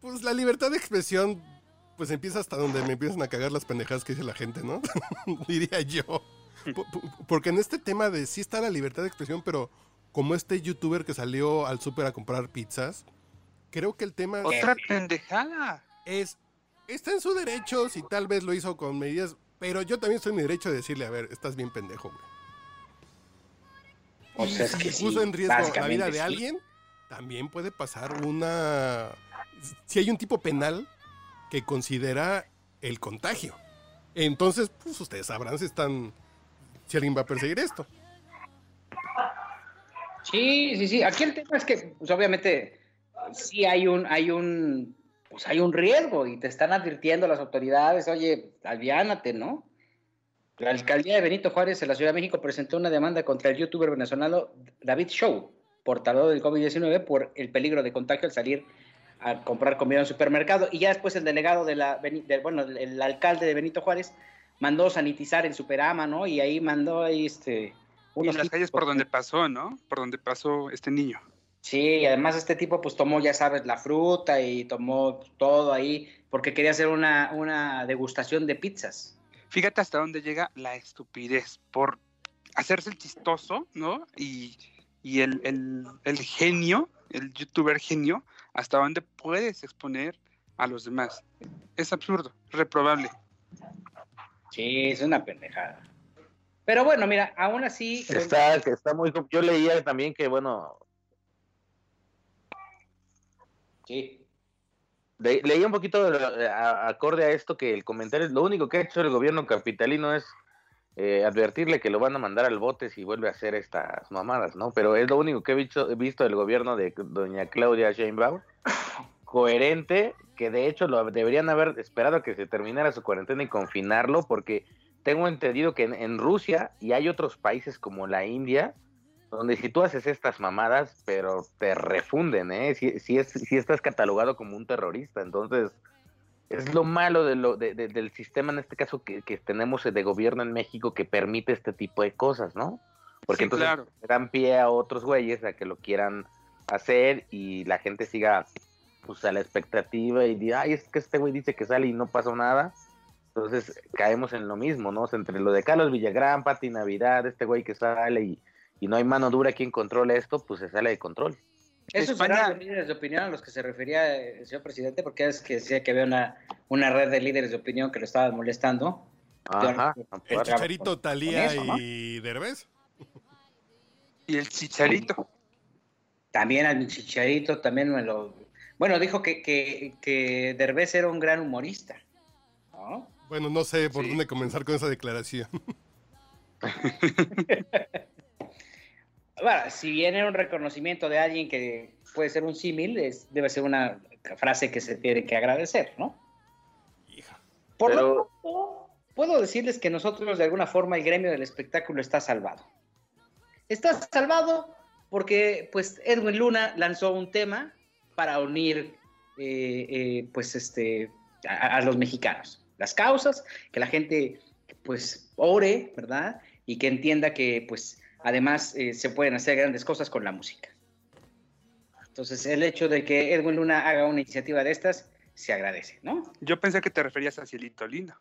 Pues la libertad de expresión, pues empieza hasta donde me empiezan a cagar las pendejadas que dice la gente, ¿no? Diría yo. Po- po- Porque en este tema de sí está la libertad de expresión, pero como este youtuber que salió al súper a comprar pizzas, creo que el tema
Otra pendejada.
es, está en su derecho, si tal vez lo hizo con medidas, pero yo también estoy en mi derecho de decirle, a ver, estás bien pendejo, güey.
O sea, es
si
que sí,
puso en riesgo la vida de
sí.
alguien, también puede pasar una... Si hay un tipo penal que considera el contagio. Entonces, pues ustedes sabrán si están... Si alguien va a perseguir esto.
Sí, sí, sí. Aquí el tema es que, pues obviamente, sí hay un, hay un, pues hay un riesgo y te están advirtiendo las autoridades, oye, aliviánate, ¿no? La alcaldía de Benito Juárez en la Ciudad de México presentó una demanda contra el youtuber venezolano David Show, portador del COVID-19, por el peligro de contagio al salir a comprar comida en supermercado. Y ya después el delegado de la, bueno, el, el alcalde de Benito Juárez mandó sanitizar el Superama, ¿no? Y ahí mandó ahí este...
Y las calles por donde pasó, ¿no? Por donde pasó este niño.
Sí, y además este tipo pues tomó, ya sabes, la fruta y tomó todo ahí porque quería hacer una, una degustación de pizzas.
Fíjate hasta dónde llega la estupidez por hacerse el chistoso, ¿no? Y, y el, el- el genio, el youtuber genio, hasta dónde puedes exponer a los demás. Es absurdo, reprobable.
Sí, es una pendejada. Pero bueno, mira, aún así...
Está, está muy. Yo leía también que, bueno,
Sí.
Le- leí un poquito de- a- acorde a esto que el comentario, lo único que ha hecho el gobierno capitalino es eh, advertirle que lo van a mandar al bote si vuelve a hacer estas mamadas, ¿no? Pero es lo único que he visto, he visto del gobierno de doña Claudia Sheinbaum, coherente, que de hecho lo deberían haber esperado a que se terminara su cuarentena y confinarlo, porque tengo entendido que en, en Rusia y hay otros países como la India, donde si tú haces estas mamadas, pero te refunden, ¿eh? Si, si, es, si estás catalogado como un terrorista, entonces es lo malo de lo, de- de- del sistema, en este caso, que, que tenemos de gobierno en México que permite este tipo de cosas, ¿no? Porque
Sí,
entonces
claro.
dan pie a otros güeyes a que lo quieran hacer y la gente siga pues a la expectativa y diga, ay, es que este güey dice que sale y no pasó nada. Entonces caemos en lo mismo, ¿no? O sea, entre lo de Carlos Villagrán, Pati Navidad, este güey que sale y, y no hay mano dura quien controle esto, pues se sale de control.
Esos
España-
los líderes de opinión a los que se refería el señor presidente, porque es que decía que había una, una red de líderes de opinión que lo estaban molestando.
Ajá.
El Chicharito,
con
Talía
eso, ¿no?
y Derbez.
Y el chicharito.
También al Chicharito, también me lo... Bueno, dijo que, que, que Derbez era un gran humorista. ¿No?
Bueno, no sé por
Sí.
dónde comenzar con esa declaración.
Bueno, si bien era un reconocimiento de alguien que puede ser un símil, es- debe ser una frase que se tiene que agradecer, ¿no?
Hija.
Por
Pero-
lo tanto, puedo decirles que nosotros, de alguna forma, el gremio del espectáculo está salvado. Está salvado porque, pues, Edwin Luna lanzó un tema para unir, eh, eh, pues, este, a, a los mexicanos. Las causas, que la gente, pues, ore, ¿verdad? Y que entienda que, pues, además eh, se pueden hacer grandes cosas con la música. Entonces, el hecho de que Edwin Luna haga una iniciativa de estas, se agradece, ¿no?
Yo pensé que te referías a Cielito Lindo.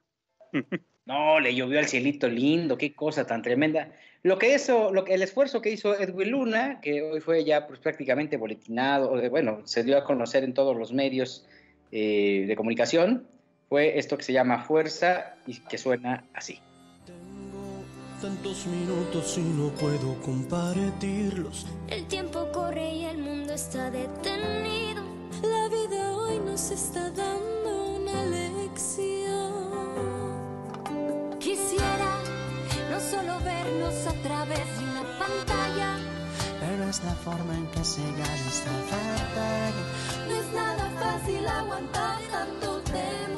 No, le llovió al cielito lindo, qué cosa tan tremenda. Lo que hizo, lo que, el esfuerzo que hizo Edwin Luna, que hoy fue ya pues, prácticamente boletinado, bueno, se dio a conocer en todos los medios eh, de comunicación, fue esto que se llama Fuerza y que suena así.
Tengo tantos minutos y no puedo compartirlos.
El tiempo corre y el mundo está detenido. La vida hoy nos está dando una lección. Quisiera no solo vernos a través de una pantalla.
Pero es la forma en que se gana esta batalla.
No es nada fácil aguantar tanto temor.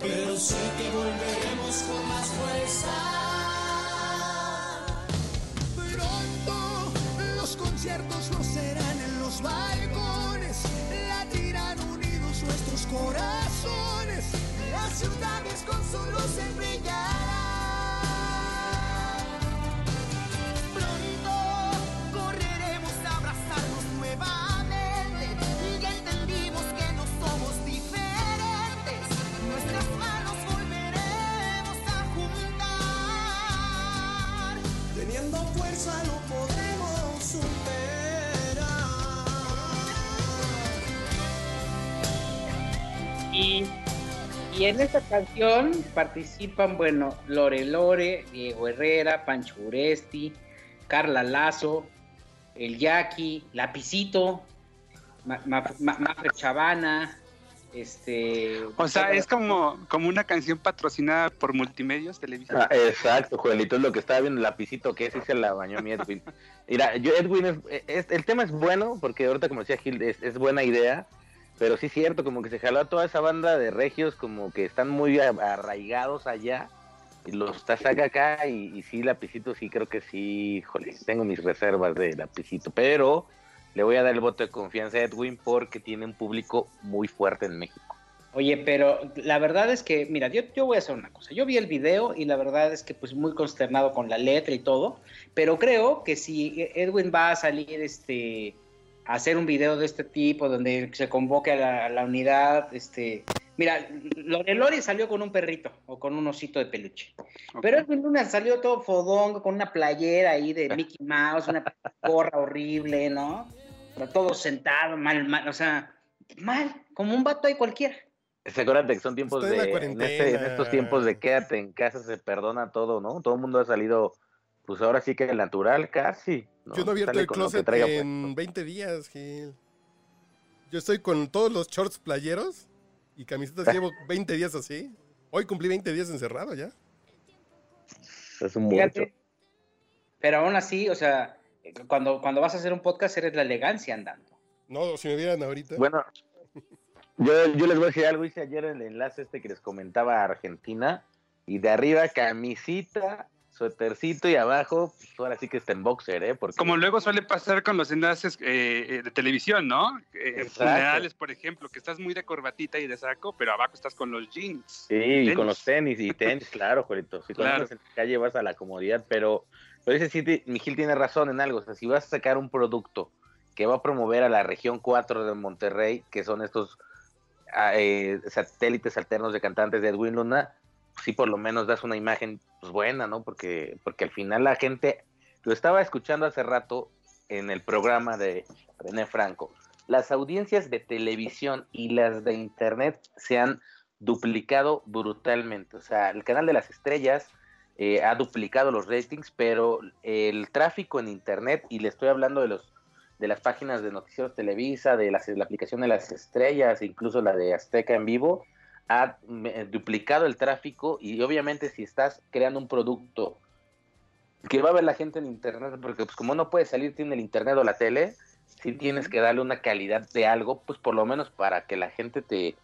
Pero sé que volveremos con más fuerza. Pronto los conciertos no serán en los balcones, latirán unidos nuestros corazones, las ciudades con su luz brillarán.
Y, en esta canción participan, bueno, Lore Lore, Diego Herrera, Pancho Uresti, Carla Lazo, el Jackie, Lapicito, Ma- Ma- Chavana, este...
O sea, es como, como una canción patrocinada por Multimedios Televisión.
Ah, exacto, Joelito, es lo que estaba viendo el lapicito que ese se la bañó mi Edwin. Mira, yo Edwin, es, es- el tema es bueno, porque ahorita como decía Gil, es, es buena idea, pero sí es cierto, como que se jaló a toda esa banda de regios, como que están muy arraigados allá, y los está- saca acá, y, y sí, lapicito, sí creo que sí, híjole, tengo mis reservas de lapicito, pero le voy a dar el voto de confianza a Edwin porque tiene un público muy fuerte en México.
Oye, pero la verdad es que, mira, yo, yo voy a hacer una cosa. Yo vi el video y la verdad es que pues muy consternado con la letra y todo, pero creo que si Edwin va a salir este a hacer un video de este tipo donde se convoque a la, a la unidad, este, mira, Lore Lore salió con un perrito o con un osito de peluche. Pero Edwin Luna salió todo fodongo con una playera ahí de Mickey Mouse, una gorra horrible, ¿no? Todo sentado, mal, mal, o sea, mal, como un vato ahí cualquiera.
Se acuérdate que son tiempos
Estoy
de. En, este- en estos tiempos de quédate en casa se perdona todo, ¿no? Todo el mundo ha salido, pues ahora sí que el natural, casi.
Yo no he abierto
Sale
el closet
traiga
en 20 días, Gil. Yo estoy con todos los shorts playeros y camisetas. llevo 20 días así. Hoy cumplí 20 días encerrado ya.
Es un
Fíjate,
mucho.
Pero aún así, o sea, cuando, cuando vas a hacer un podcast eres la elegancia andando.
No, si me vieran ahorita.
Bueno, yo, yo les voy a decir algo. Hice ayer el enlace este que les comentaba a Argentina. Y de arriba, camisita, suétercito y abajo, pues ahora sí que está en boxer, ¿eh? Porque
Como luego suele pasar con los enlaces eh, eh, de televisión, ¿no? Eh,
Exacto.
funerales, por ejemplo, que estás muy de corbatita y de saco, pero abajo estás con los jeans.
Sí, y con los tenis y tenis, claro, Juelito. Si cuando
Claro.
en la calle vas a la comodidad, pero, Pero ese sí, Miguel tiene razón en algo. O sea, si vas a sacar un producto que va a promover a la región 4 de Monterrey, que son estos ah, eh, satélites alternos de cantantes de Edwin Luna, sí por lo menos das una imagen pues, buena, ¿no? Porque, porque al final la gente, lo estaba escuchando hace rato en el programa de René Franco, las audiencias de televisión y las de internet se han duplicado brutalmente. O sea, el canal de las estrellas eh, ha duplicado los ratings, pero el tráfico en internet, y le estoy hablando de los de las páginas de noticieros Televisa, de, las, de la aplicación de las estrellas, incluso la de Azteca en vivo, ha me- duplicado el tráfico y obviamente si estás creando un producto que va a ver la gente en internet, porque pues como no puede salir tiene el internet o la tele, si tienes que darle una calidad de algo, pues por lo menos para que la gente te,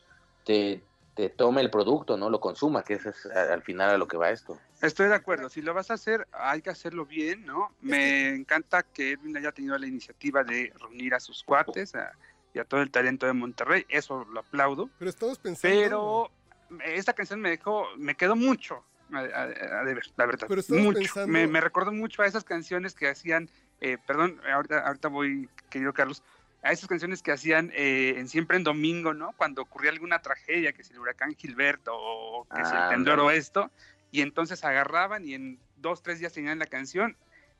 te, te tome el producto, ¿no? Lo consuma, que eso es al final a lo que va esto.
Estoy de acuerdo, si lo vas a hacer, hay que hacerlo bien, ¿no? Me encanta que Edwin haya tenido la iniciativa de reunir a sus cuates a- y a todo el talento de Monterrey, eso lo aplaudo,
Pero estamos pensando.
pero esta canción me dejó, me quedó mucho, a, a- a deber, la verdad,
Pero estamos
mucho.
pensando-
Me, me recordó mucho a esas canciones que hacían, eh, perdón, ahorita, ahorita voy, querido Carlos, a esas canciones que hacían eh, en Siempre en Domingo, ¿no? Cuando ocurría alguna tragedia, que si el huracán Gilberto o que si el
Ah,
temblor
ándale.
o esto, y entonces agarraban y en dos, tres días tenían la canción.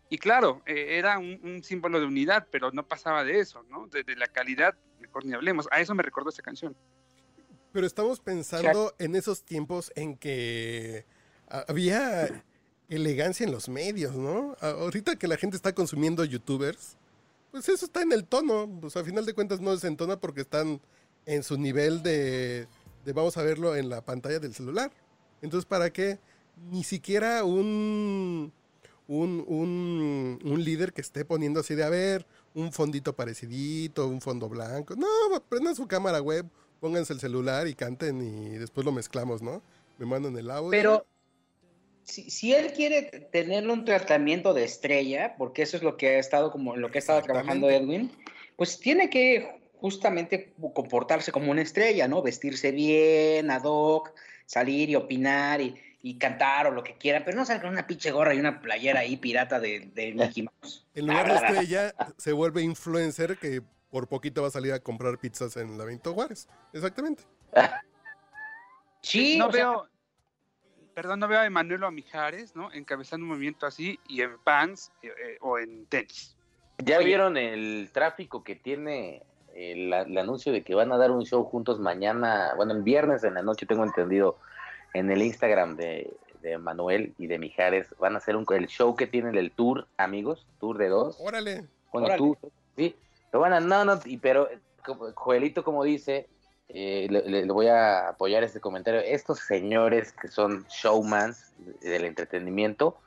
Y claro, eh, era un, un símbolo de unidad, pero no pasaba de eso, ¿no? De, de la calidad, mejor ni hablemos. A eso me recordó esa canción.
Pero estamos pensando en esos tiempos en que había elegancia en los medios, ¿no? Ahorita que la gente está consumiendo youtubers, pues eso está en el tono. Pues a final de cuentas no desentona porque están en su nivel de, vamos a verlo en la pantalla del celular. Entonces, ¿para qué? Ni siquiera un, un, un, un líder que esté poniendo así de, a ver, un fondito parecidito, un fondo blanco. No, prendan su cámara web, pónganse el celular y canten y después lo mezclamos, ¿no? Me mandan el audio.
Pero si, si él quiere tenerle un tratamiento de estrella, porque eso es lo que ha estado como lo que ha estado trabajando Edwin, pues tiene que justamente comportarse como una estrella, ¿no? Vestirse bien, ad hoc, salir y opinar y, y cantar o lo que quiera, pero no salir con una pinche gorra y una playera ahí pirata de, de Mickey Mouse.
En lugar de estrella, se vuelve influencer que por poquito va a salir a comprar pizzas en la Benito Juárez. Exactamente.
Sí,
no
o sea,
veo, perdón, no veo a Emanuel o a Mijares, ¿no? Encabezando un movimiento así y en pants eh, eh, o en tenis.
¿Ya
Oye.
vieron el tráfico que tiene el, el anuncio de que van a dar un show juntos mañana? Bueno, el viernes en la noche, tengo entendido, en el Instagram de, de Manuel y de Mijares. Van a hacer un, el show que tienen el tour, amigos, tour de dos.
Órale.
Bueno,
Órale.
tú, sí, lo van a, no, no, y, pero eh, como- Joelito, como dice, eh, le, voy a apoyar este comentario. Estos señores que son showmans del entretenimiento,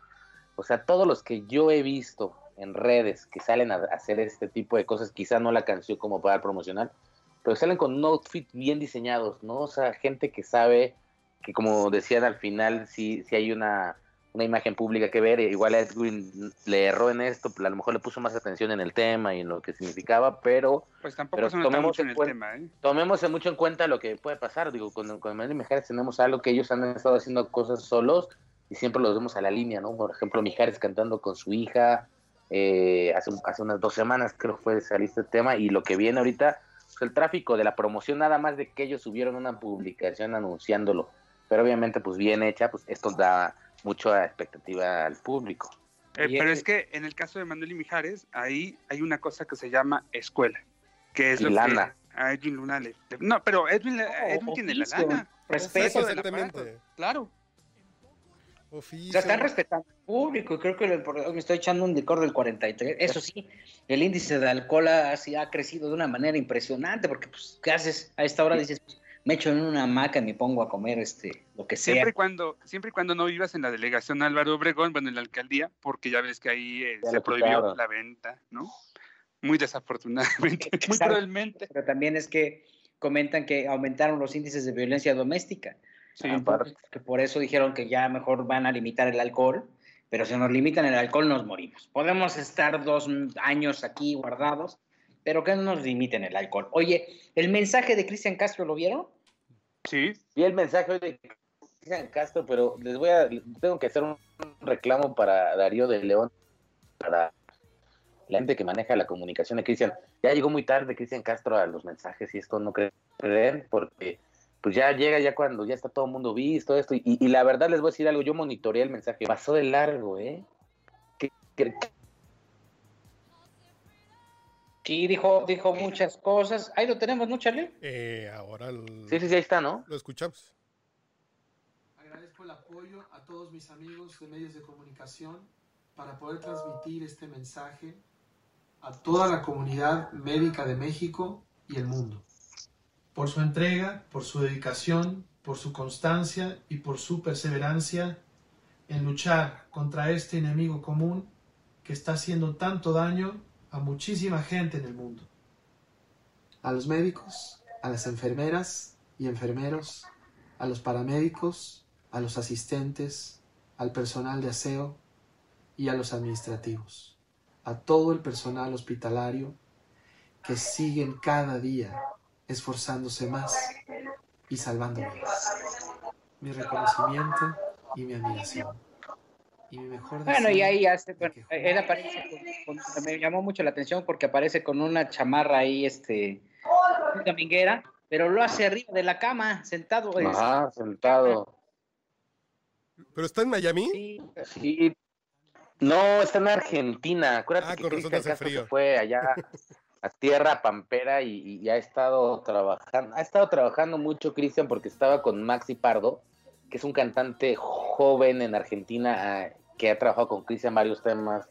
o sea, todos los que yo he visto en redes que salen a hacer este tipo de cosas, quizá no la canción como para promocionar, pero salen con un outfit bien diseñados, ¿no? O sea, gente que sabe que, como decían al final, si, si hay una, una imagen pública que ver, igual Edwin le erró en esto, a lo mejor le puso más atención en el tema y en lo que significaba, pero
Pues tampoco
Pero
se
tomemos
mucho en
en
el tema, ¿eh?
tomemos mucho en cuenta lo que puede pasar. Digo, con, con Manuel y Mijares tenemos algo que ellos han estado haciendo cosas solos y siempre los vemos a la línea, ¿no? Por ejemplo, Mijares cantando con su hija, eh, hace, hace unas dos semanas creo que fue salir este tema y lo que viene ahorita, pues el tráfico de la promoción, nada más de que ellos subieron una publicación anunciándolo, pero obviamente pues bien hecha, pues esto da mucha expectativa al público.
Eh, pero
es-
es que en el caso de Manuel y Mijares, ahí hay una cosa que se llama escuela, que es
Y
lo
lana.
que a Edwin Luna le... No, pero Edwin, le- Edwin tiene la lana.
respeto de
la.
Claro.
O
Oficio.
sea, están respetando al público y creo que me estoy echando un licor del 43. Eso sí, el índice de alcohol ha, ha crecido de una manera impresionante porque, pues, ¿qué haces? A esta hora dices, pues, me echo en una hamaca y me pongo a comer este, lo que sea.
Siempre y cuando, siempre y cuando no vivas en la delegación Álvaro Obregón, bueno, en la alcaldía, porque ya ves que ahí eh, se prohibió
quitaron.
la venta, ¿no? Muy desafortunadamente, muy cruelmente.
Pero también es que comentan que aumentaron los índices de violencia doméstica.
Sí,
Entonces, que por eso dijeron que ya mejor van a limitar el alcohol, pero si nos limitan el alcohol nos morimos. Podemos estar dos años aquí guardados, pero que no nos limiten el alcohol. Oye, ¿el mensaje de Cristian Castro lo vieron?
sí.
Vi el mensaje hoy de Cristian Castro, pero les voy a, tengo que hacer un reclamo para Darío de León. para la gente que maneja la comunicación de Cristian. Ya llegó muy tarde Cristian Castro a los mensajes y esto no creen porque pues ya llega ya cuando ya está todo el mundo visto esto y, y la verdad les voy a decir algo, yo monitoreé el mensaje, pasó de largo, ¿eh? ¿Qué- qué-
Sí, dijo, dijo muchas cosas. Ahí lo tenemos, ¿no, Charlie?
Eh, ahora
Sí, sí, sí, ahí está, ¿no?
lo escuchamos.
Agradezco el apoyo a todos mis amigos de medios de comunicación para poder transmitir este mensaje a toda la comunidad médica de México y el mundo. Por su entrega, por su dedicación, por su constancia y por su perseverancia en luchar contra este enemigo común que está haciendo tanto daño a muchísima gente en el mundo. A los médicos, a las enfermeras y enfermeros, a los paramédicos, a los asistentes, al personal de aseo y a los administrativos, a todo el personal hospitalario que siguen cada día esforzándose más y salvando vidas. Mi reconocimiento y mi admiración. Y mi mejor
Bueno, y ahí hace, bueno,
que
él aparece con, con- me llamó mucho la atención porque aparece con una chamarra ahí, este, dominguera, pero lo hace arriba de la cama, sentado.
Ajá, sentado.
¿Pero está en Miami?
Sí,
Sí. No, está en Argentina. Acuérdate
Ah,
que
con razón
Cristian
hace
Castro
frío.
se fue allá a tierra pampera y, y- y ha estado trabajando. Ha estado trabajando mucho Cristian porque estaba con Maxi Pardo, que es un cantante joven en Argentina ah, que ha trabajado con Cristian varios temas.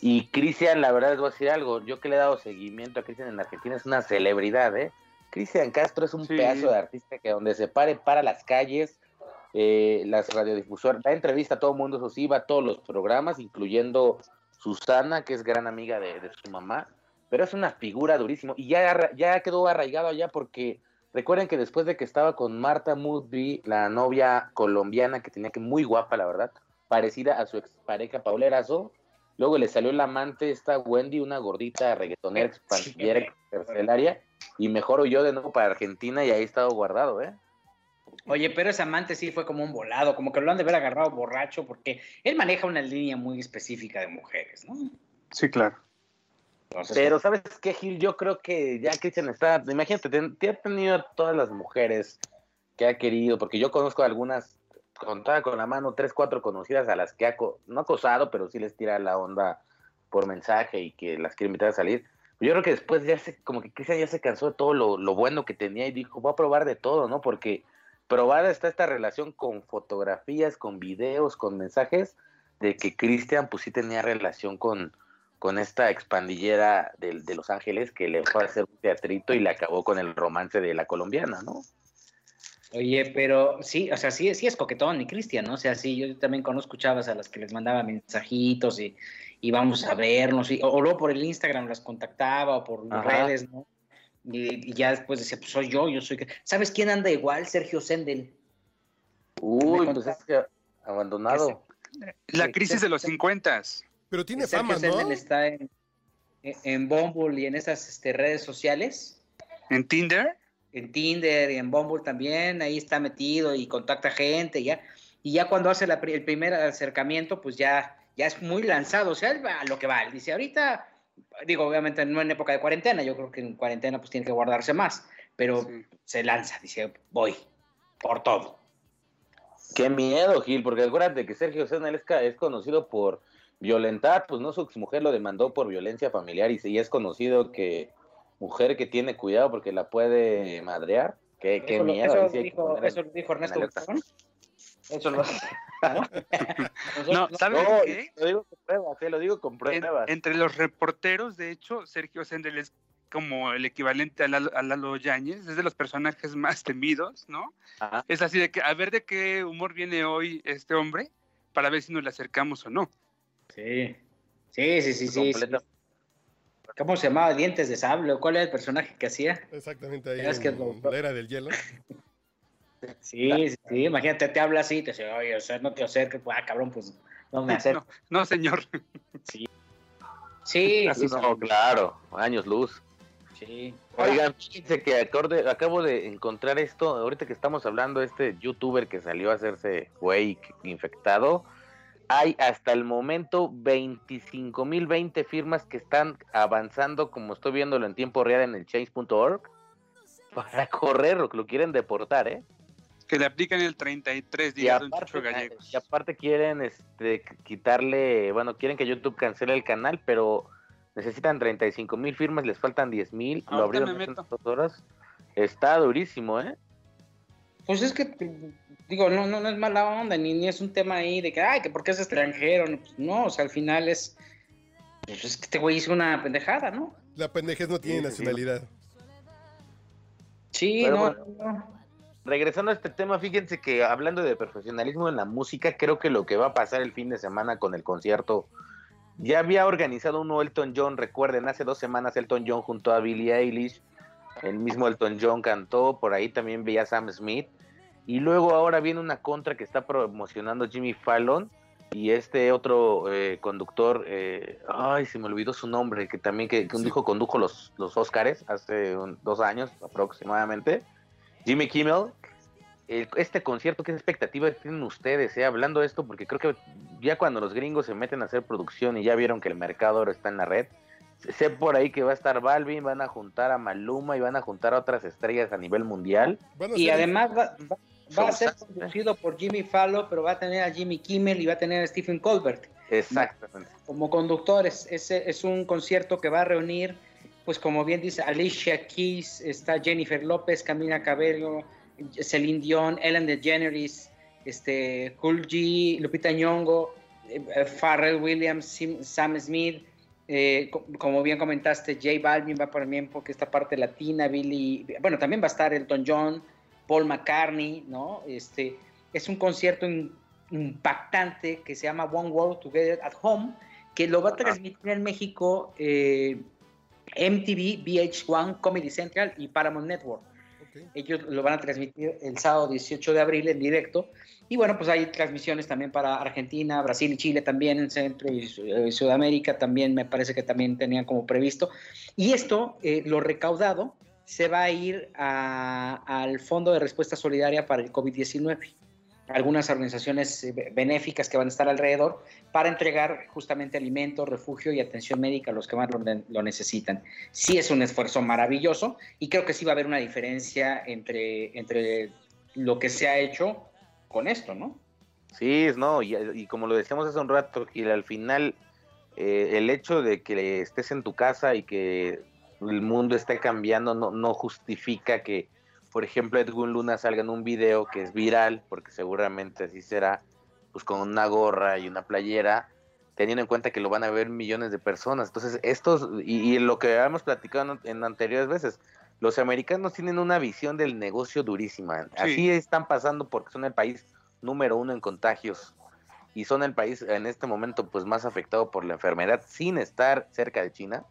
Y Cristian, la verdad les voy a decir algo, yo que le he dado seguimiento a Cristian en Argentina es una celebridad, ¿eh? Cristian Castro es un
Sí.
pedazo de artista que donde se pare para las calles, eh, las radiodifusoras, da entrevista a todo el mundo, eso sí, va a todos los programas, incluyendo Susana, que es gran amiga de, de su mamá, pero es una figura durísimo y ya, ya quedó arraigado allá porque recuerden que después de que estaba con Marta Mudby, la novia colombiana que tenía que muy guapa, la verdad, parecida a su expareja Paula Erazo, luego le salió la amante esta Wendy, una gordita reggaetonera, expansiera, carcelaria, y mejor huyó de nuevo para Argentina y ahí ha estado guardado, ¿eh?
Oye, pero ese amante sí fue como un volado, como que lo han de haber agarrado borracho, porque él maneja una línea muy específica de mujeres, ¿no?
Sí, claro.
Entonces,
Pero ¿sabes qué, Gil? Yo creo que ya Cristian está, imagínate, te, te ha tenido todas las mujeres que ha querido, porque yo conozco algunas, contada con la mano, tres, cuatro conocidas a las que ha, no acosado, pero sí les tira la onda por mensaje y que las quiere invitar a salir. Yo creo que después ya se, como que Cristian ya se cansó de todo lo, lo bueno que tenía y dijo, voy a probar de todo, ¿no? Porque probada está esta relación con fotografías, con videos, con mensajes, de que Cristian pues sí tenía relación con, con esta expandillera de, de, Los Ángeles que le fue a hacer un teatrito y le acabó con el romance de la colombiana, ¿no?
Oye, pero sí, o sea, sí, sí es coquetón y Cristian, ¿no? O sea, sí, yo también conozco chavas a las que les mandaba mensajitos y, y vamos a vernos, y, o, o, luego por el Instagram las contactaba o por
Ajá.
redes, ¿no? Y, ya después decía, pues soy yo, yo soy... ¿Sabes quién anda igual? Sergio Sendel.
Uy, pues es abandonado.
La crisis de los cincuentas.
Pero tiene
Sergio
fama,
Sendel
¿no?
está en, en Bumble y en esas este, redes sociales.
En Tinder.
en Tinder y en Bumble también, ahí está metido y contacta gente, ya, y ya cuando hace la el primer acercamiento, pues ya, ya es muy lanzado, o sea, él va a lo que va, él dice, ahorita, digo, obviamente no en época de cuarentena, yo creo que en cuarentena pues tiene que guardarse más, pero
Sí.
se lanza, dice, voy, por todo.
Qué miedo, Gil, porque acuérdate que Sergio Senel es, ca- es conocido por violentar, pues no, su mujer lo demandó por violencia familiar y, es conocido que mujer que tiene cuidado porque la puede madrear. Qué, qué
eso, lo-
miedo.
eso
ahí sí hay que
dijo, eso lo dijo Ernesto. Eso lo...
No, ¿sabes
No,
qué?
lo digo con pruebas, eh, lo digo con
En-
pruebas.
entre los reporteros, de hecho, Sergio Sendel es como el equivalente a Lalo, a Lalo Yáñez, es de los personajes más temidos, ¿no?
Ajá.
Es así de que a ver de qué humor viene hoy este hombre para ver si nos le acercamos o no.
Sí, sí, sí, sí, sí. ¿Cómo se llamaba? ¿Dientes de sable? ¿o ¿Cuál era el personaje que hacía?
Exactamente ahí
Es que
en
lo-
la era del hielo.
Sí, sí, sí, imagínate, te habla así, te dice, oye, o sea, no te acerques, pues, ah, cabrón, pues no me acerco.
No, no, señor.
Sí, sí,
No,
sí,
claro, años luz.
sí.
Oigan, fíjense que acorde- acabo de encontrar esto, ahorita que estamos hablando, este youtuber que salió a hacerse güey infectado, hay hasta el momento 25.020 firmas que están avanzando, como estoy viéndolo en tiempo real en el change.org, para correr lo que lo quieren deportar, ¿eh?
Que le aplican el 33
Y
días de un
aparte,
chucho gallegos.
y aparte quieren este, quitarle, bueno, quieren que YouTube cancele el canal, pero necesitan 35 mil firmas, les faltan 10 mil, lo abrieron
me
unas dos horas. Está durísimo, ¿eh?
Pues es que, digo, no, no, no es mala onda, ni, ni es un tema ahí de que, ay, que porque es extranjero. No, pues, no, o sea, al final es. Pues es que este güey hizo una pendejada, ¿no?
La pendejez no tiene
Sí, sí, sí.
nacionalidad.
Sí,
Pero
no,
bueno.
no.
Regresando a este tema, fíjense que hablando de profesionalismo en la música, creo que lo que va a pasar el fin de semana con el concierto, ya había organizado uno Elton John, recuerden, hace dos semanas Elton John junto a Billie Eilish, el mismo Elton John cantó, por ahí también veía a Sam Smith, y luego ahora viene una contra que está promocionando Jimmy Fallon y este otro eh, conductor, eh, ay, se me olvidó su nombre, que también que, que un
Sí.
dijo condujo los, los Oscars hace un- dos años aproximadamente. Jimmy Kimmel, el- este concierto, ¿qué expectativa tienen ustedes? eh? Hablando de esto, porque creo que ya cuando los gringos se meten a hacer producción y ya vieron que el mercado ahora está en la red, sé por ahí que va a estar Balvin, van a juntar a Maluma y van a juntar a otras estrellas a nivel mundial.
Y además va, va- va a ser conducido por Jimmy Fallon, pero va a tener a Jimmy Kimmel y va a tener a Stephen Colbert.
Exactamente.
como conductores. Ese es un concierto que va a reunir, pues como bien dice, Alicia Keys, está Jennifer López, Camila Cabello, Celine Dion, Ellen DeGeneres, este, Cool G, Lupita Nyong'o, eh, Pharrell Williams, Sim- Sam Smith, eh, co- como bien comentaste, J Balvin va también porque esta parte latina, Billy, bueno, también va a estar Elton John, Paul McCartney, ¿no? Este, es un concierto in- impactante que se llama One World Together at Home, que lo va a transmitir en México eh, MTV, VH1, Comedy Central y Paramount Network. Ellos lo van a transmitir el sábado 18 de abril en directo. Y bueno, pues hay transmisiones también para Argentina, Brasil y Chile también en Centro y eh, Sudamérica también me parece que también tenían como previsto. Y esto, eh, lo recaudado, se va a ir a- al Fondo de Respuesta Solidaria para el COVID-19. Algunas organizaciones eh, be- benéficas que van a estar alrededor para entregar justamente alimento, refugio y atención médica a los que más lo, ne- lo necesitan. Sí es un esfuerzo maravilloso y creo que sí va a haber una diferencia entre, entre lo que se ha hecho con esto, ¿no?
Sí, no, y, y como lo decíamos hace un rato, y al final eh, el hecho de que estés en tu casa y que el mundo esté cambiando no, no justifica que, por ejemplo, Edwin Luna salga en un video que es viral, porque seguramente así será, pues con una gorra y una playera, teniendo en cuenta que lo van a ver millones de personas. Entonces, estos, y, y lo que hemos platicado en, en anteriores veces, los americanos tienen una visión del negocio durísima. Así están pasando porque son el país número uno en contagios y son el país en este momento pues más afectado por la enfermedad sin estar cerca de China.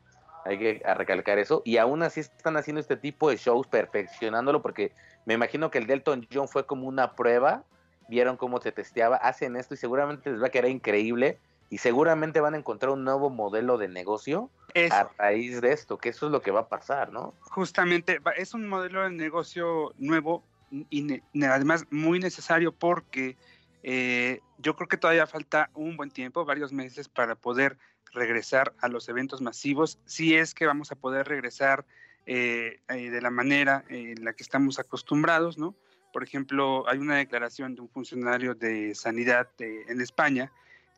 Hay que recalcar eso. Y aún así están haciendo este tipo de shows perfeccionándolo porque me imagino que el Delton John fue como una prueba. Vieron cómo se testeaba, hacen esto y seguramente les va a quedar increíble y seguramente van a encontrar un nuevo modelo de negocio
Eso.
a raíz de esto, que eso es lo que va a pasar, ¿no?
Justamente, es un modelo de negocio nuevo y además muy necesario porque eh, yo creo que todavía falta un buen tiempo, varios meses, para poder regresar a los eventos masivos, si es que vamos a poder regresar eh, eh, de la manera en la que estamos acostumbrados, ¿no? Por ejemplo, hay una declaración de un funcionario de sanidad de- en España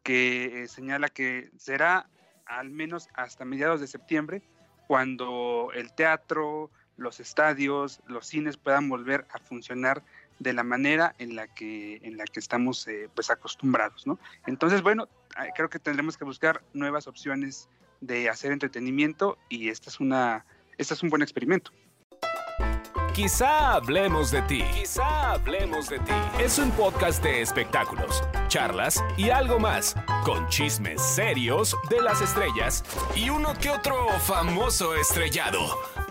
que eh, señala que será al menos hasta mediados de septiembre cuando el teatro, los estadios, los cines puedan volver a funcionar de la manera en la que en la que estamos eh, pues acostumbrados, ¿no? Entonces, bueno, eh, creo que tendremos que buscar nuevas opciones de hacer entretenimiento y esta es una este es un buen experimento.
Quizá hablemos de ti. Quizá hablemos de ti. Es un podcast de espectáculos, charlas y algo más, con chismes serios de las estrellas y uno que otro famoso estrellado,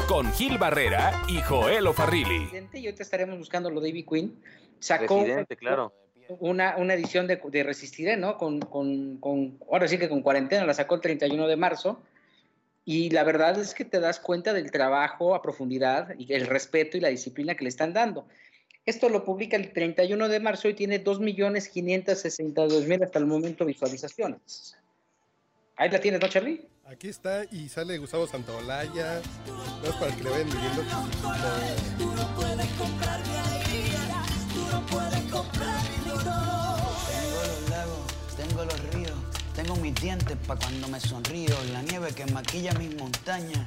con Gil Barrera y Joel O'Farrilli.
Y ahorita estaremos buscando lo de Ivy Queen. Sacó
Residente, claro.
una, una edición de, de Resistiré, ¿no? Con, con, con- ahora sí que con cuarentena, la sacó el 31 de marzo. Y la verdad es que te das cuenta del trabajo a profundidad y el respeto y la disciplina que le están dando. Esto lo publica el 31 de marzo y tiene 2.562.000 hasta el momento visualizaciones. Ahí la tienes, ¿no, Charlie?
Aquí está y sale Gustavo Santaolalla. No es para que le vayan viviendo.
Tengo los lagos, tengo los ríos, tengo mis dientes pa' cuando me sonrío, la nieve que maquilla mis montañas.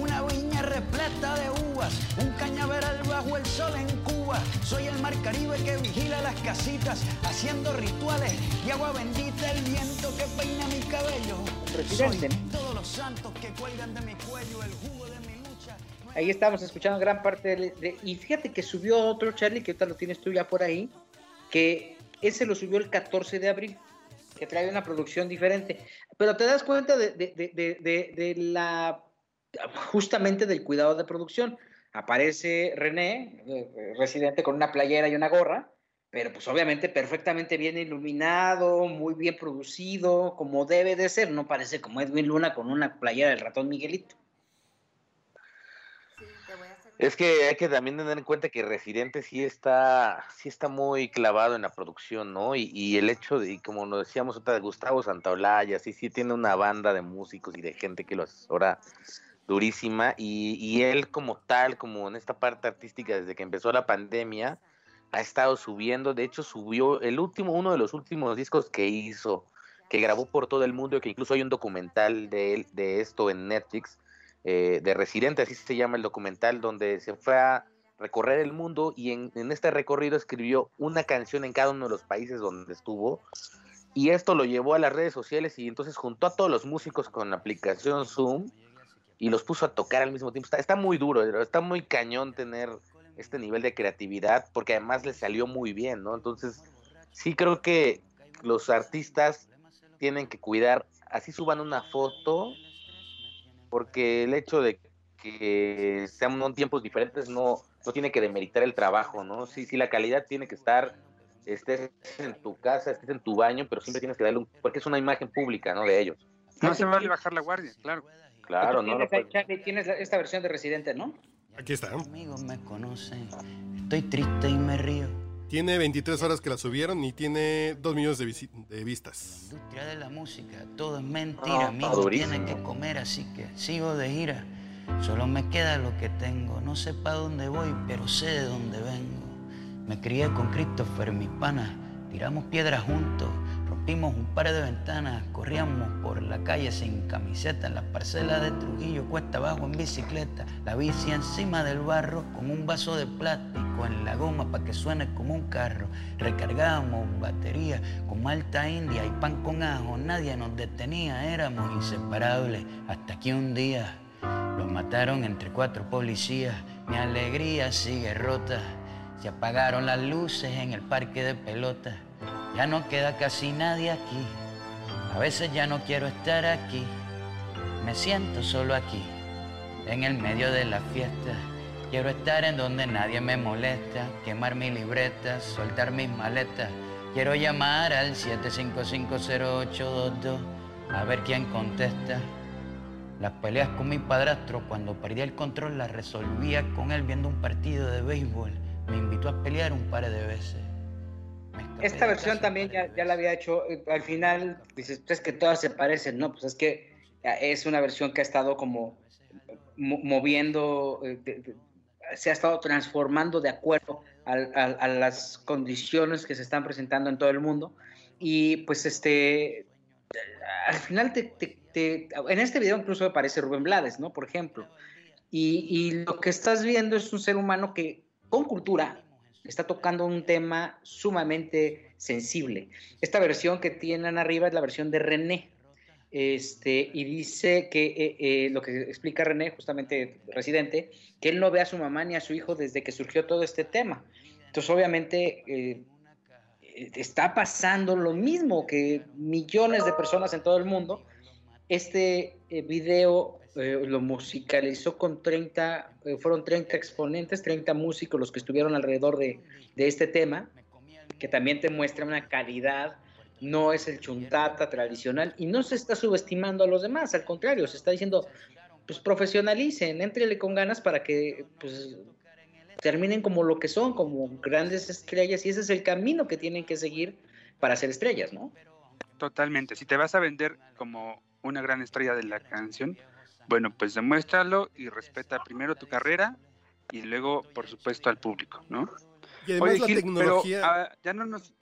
Una viña repleta de uvas, un cañaveral bajo el sol en Cuba. Soy el mar Caribe que vigila las casitas, haciendo rituales y agua bendita el viento que peina mi cabello. Soy
Presidente.
todos los santos que cuelgan de mi cuello, el jugo de mi lucha.
Ahí estamos escuchando gran parte de, de- y fíjate que subió otro Charlie que ahorita lo tienes tú ya por ahí que ese lo subió el 14 de abril que trae una producción diferente pero te das cuenta de- de- de- de la justamente del cuidado de producción aparece René eh, residente con una playera y una gorra pero pues obviamente perfectamente bien iluminado, muy bien producido, como debe de ser, no parece como Edwin Luna con una playera del ratón Miguelito.
Es que hay que también tener en cuenta que Residente sí está, sí está muy clavado en la producción, ¿no? Y, y el hecho de, y como lo decíamos otra de Gustavo Santaolalla, sí, sí tiene una banda de músicos y de gente que lo asesora durísima. Y, y él como tal, como en esta parte artística, desde que empezó la pandemia, ha estado subiendo. De hecho, subió el último, uno de los últimos discos que hizo, que grabó por todo el mundo, que incluso hay un documental de él, de esto en Netflix eh, de Residente, así se llama el documental, donde se fue a recorrer el mundo y en, en este recorrido escribió una canción en cada uno de los países donde estuvo. Y esto lo llevó a las redes sociales y entonces juntó a todos los músicos con la aplicación Zoom y los puso a tocar al mismo tiempo. Está, está muy duro, está muy cañón tener este nivel de creatividad porque además le salió muy bien, ¿no? Entonces, sí creo que los artistas tienen que cuidar, así suban una foto, porque el hecho de que sean tiempos diferentes no, no tiene que demeritar el trabajo, ¿no? Sí, sí, la calidad tiene que estar, estés en tu casa, estés en tu baño, pero siempre tienes que darle un, porque es una imagen pública, ¿no? De ellos.
No se vale bajar la guardia, claro.
Claro,
Tú
no lo
tienes,
puedes-
Charlie, tienes la- esta versión de Residente, ¿no?
Aquí está.
Amigos me conocen, estoy triste y me río.
Tiene 23 horas que la subieron y tiene 2 millones de, de vistas.
industria de la música, todo es mentira,
Ah,
amigo,
durísimo.
tiene que comer, así que sigo de gira. Solo me queda lo que tengo, no sé para dónde voy, pero sé de dónde vengo. Me crié con Christopher, mis panas, tiramos piedras juntos, rompimos un par de ventanas, corríamos por la calle sin camiseta, en las parcelas de Trujillo, cuesta abajo en bicicleta, la bici encima del barro, con un vaso de plástico en la goma para que suene como un carro. Recargábamos batería con malta india y pan con ajo, nadie nos detenía, éramos inseparables, hasta que un día los mataron entre cuatro policías, mi alegría sigue rota, se apagaron las luces en el parque de pelota, ya no queda casi nadie aquí, a veces ya no quiero estar aquí, me siento solo aquí, en el medio de la fiesta. Quiero estar en donde nadie me molesta, quemar mi libreta, soltar mis maletas. Quiero llamar al 7550822 a ver quién contesta. Las peleas con mi padrastro, cuando perdía el control, las resolvía con él viendo un partido de béisbol. Me invitó a pelear un par de veces.
Esta versión también ya, ya la había hecho. eh, Al final dices, pues es que todas se parecen, ¿no? Pues es que eh, es una versión que ha estado como mo- moviendo, eh, de- de- se ha estado transformando de acuerdo a, las condiciones que se están presentando en todo el mundo. Y pues este, al final te, te- te- en este video incluso aparece Rubén Blades, ¿no? Por ejemplo. Y, y lo que estás viendo es un ser humano que con cultura está tocando un tema sumamente sensible. Esta versión que tienen arriba es la versión de René. Este, y dice que eh, eh, lo que explica René, justamente residente, que él no ve a su mamá ni a su hijo desde que surgió todo este tema. Entonces, obviamente, eh, está pasando lo mismo que millones de personas en todo el mundo, este video eh, lo musicalizó con 30, eh, fueron 30 exponentes, 30 músicos los que estuvieron alrededor de, de este tema, que también te muestra una calidad, no es el chuntata tradicional y no se está subestimando a los demás, al contrario, se está diciendo, pues profesionalicen, entrele con ganas para que pues terminen como lo que son, como grandes estrellas y ese es el camino que tienen que seguir para ser estrellas, ¿no?
Totalmente. Si te vas a vender como una gran estrella de la canción, bueno, pues demuéstralo y respeta primero tu carrera y luego, por supuesto, al público, ¿no?
Y además
Oye,
la
Gil,
tecnología,
pero, ah, ya no nos...
y además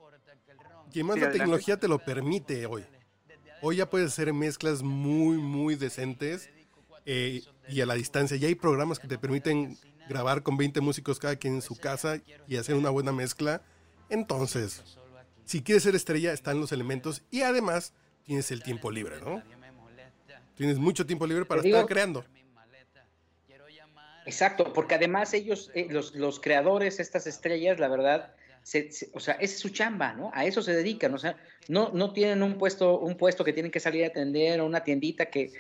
sí,
la
adelante.
tecnología te lo permite hoy. Hoy ya puedes hacer mezclas muy, muy decentes eh, y a la distancia. Ya hay programas que te permiten grabar con 20 músicos cada quien en su casa y hacer una buena mezcla. Entonces, si quieres ser estrella, están los elementos y además tienes el tiempo libre, ¿no? Tienes mucho tiempo libre para
digo-
estar creando.
Exacto, porque además ellos, eh, los, los creadores, estas estrellas, la verdad, se- se- o sea, esa es su chamba, ¿no? A eso se dedican, o sea, no, no tienen un puesto, un puesto que tienen que salir a atender o una tiendita que,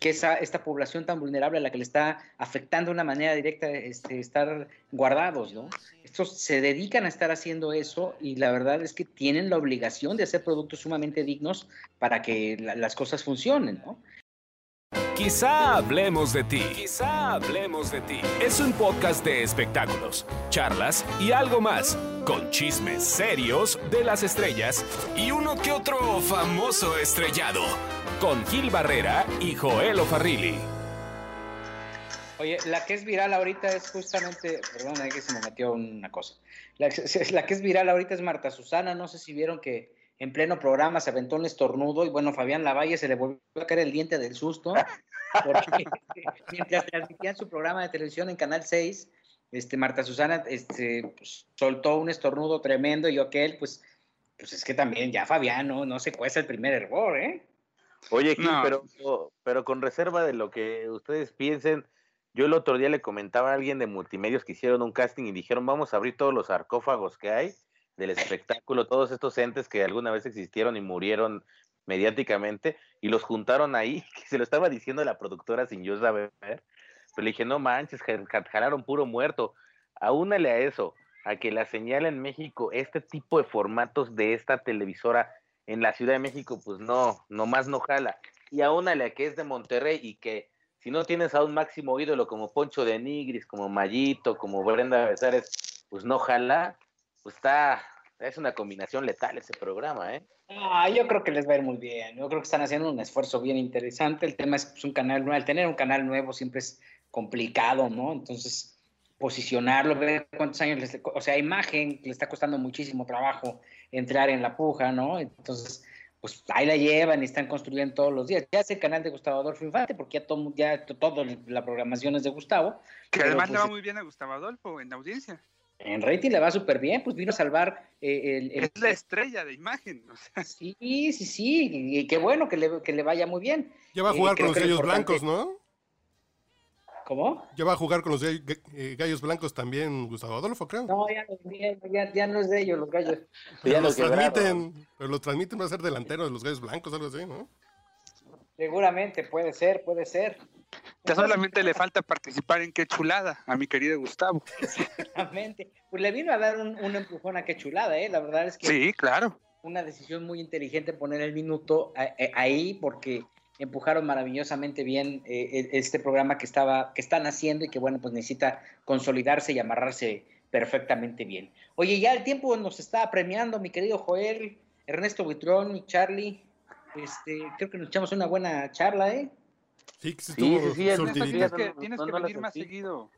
que esa, esta población tan vulnerable a la que le está afectando de una manera directa este, estar guardados, ¿no? Estos se dedican a estar haciendo eso y la verdad es que tienen la obligación de hacer productos sumamente dignos para que la- las cosas funcionen, ¿no?
Quizá hablemos de ti. Quizá hablemos de ti. Es un podcast de espectáculos, charlas y algo más, con chismes serios de las estrellas y uno que otro famoso estrellado, con Gil Barrera y Joel Farrilli.
Oye, la que es viral ahorita es justamente, perdón, ahí que se me metió una cosa. La, la que es viral ahorita es Marta Susana, no sé si vieron que en pleno programa se aventó un estornudo y bueno, Fabián Lavalle se le volvió a caer el diente del susto, porque mientras transmitían su programa de televisión en Canal 6, este, Marta Susana este, pues, soltó un estornudo tremendo y aquel, pues, pues es que también ya Fabián no, no se cuesta el primer error, ¿eh?
Oye, Gil,
No.
pero, pero con reserva de lo que ustedes piensen, yo el otro día le comentaba a alguien de multimedios que hicieron un casting y dijeron, vamos a abrir todos los sarcófagos que hay del espectáculo, todos estos entes que alguna vez existieron y murieron mediáticamente, y los juntaron ahí, que se lo estaba diciendo la productora sin yo saber, pero le dije, no manches, jalaron puro muerto. Aúnale a eso, a que la señal en México, este tipo de formatos de esta televisora en la Ciudad de México, pues no, nomás no jala. Y aúnale a que es de Monterrey y que si no tienes a un máximo ídolo como Poncho de Nigris, como Mayito, como Brenda Besares, pues no jala, pues está, es una combinación letal ese programa, ¿eh?
Ah, yo creo que les va a ir muy bien. Yo creo que están haciendo un esfuerzo bien interesante. El tema es pues, un canal nuevo. Al tener un canal nuevo siempre es complicado, ¿no? Entonces, posicionarlo, ver cuántos años les... O sea, imagen, le está costando muchísimo trabajo entrar en la puja, ¿no? Entonces, pues ahí la llevan y están construyendo todos los días. Ya es el canal de Gustavo Adolfo Infante, porque ya todo, ya todo la programación es de Gustavo.
Que además le
pues,
va muy bien a Gustavo Adolfo en la audiencia.
En rating le va súper bien, pues vino a salvar eh, el, el-
Es la estrella de imagen. o sea,
Sí, sí, sí, y, y qué bueno que le, que le vaya muy bien.
Ya va a
Eh,
jugar con los gallos
importante-
blancos, ¿no?
¿Cómo?
Ya va a jugar con los gall- ga- gallos blancos también Gustavo Adolfo, creo.
No, ya, no- ya, ya- ya no es de ellos los gallos.
Pero
ya lo
los
quebraron.
transmiten, pero los transmiten va a ser delantero de los gallos blancos, algo así, ¿no?
Seguramente, puede ser, puede ser.
ya solamente le falta participar en Qué Chulada a mi querido Gustavo.
Exactamente. Pues le vino a dar un, un empujón a qué chulada, ¿eh? La verdad es que
Sí, claro.
una decisión muy inteligente poner el minuto a- a- ahí porque empujaron maravillosamente bien eh, e- este programa que estaba que están haciendo y que bueno pues necesita consolidarse y amarrarse perfectamente bien. Oye, ya el tiempo nos está apremiando, mi querido Joel, Ernesto Buitrón y Charlie. Este, creo que nos echamos una buena charla, ¿eh?
Sí, que
Sí, sí, sí, es-.
Tienes
no,
que,
no,
tienes
no,
que
no la
venir más seguido.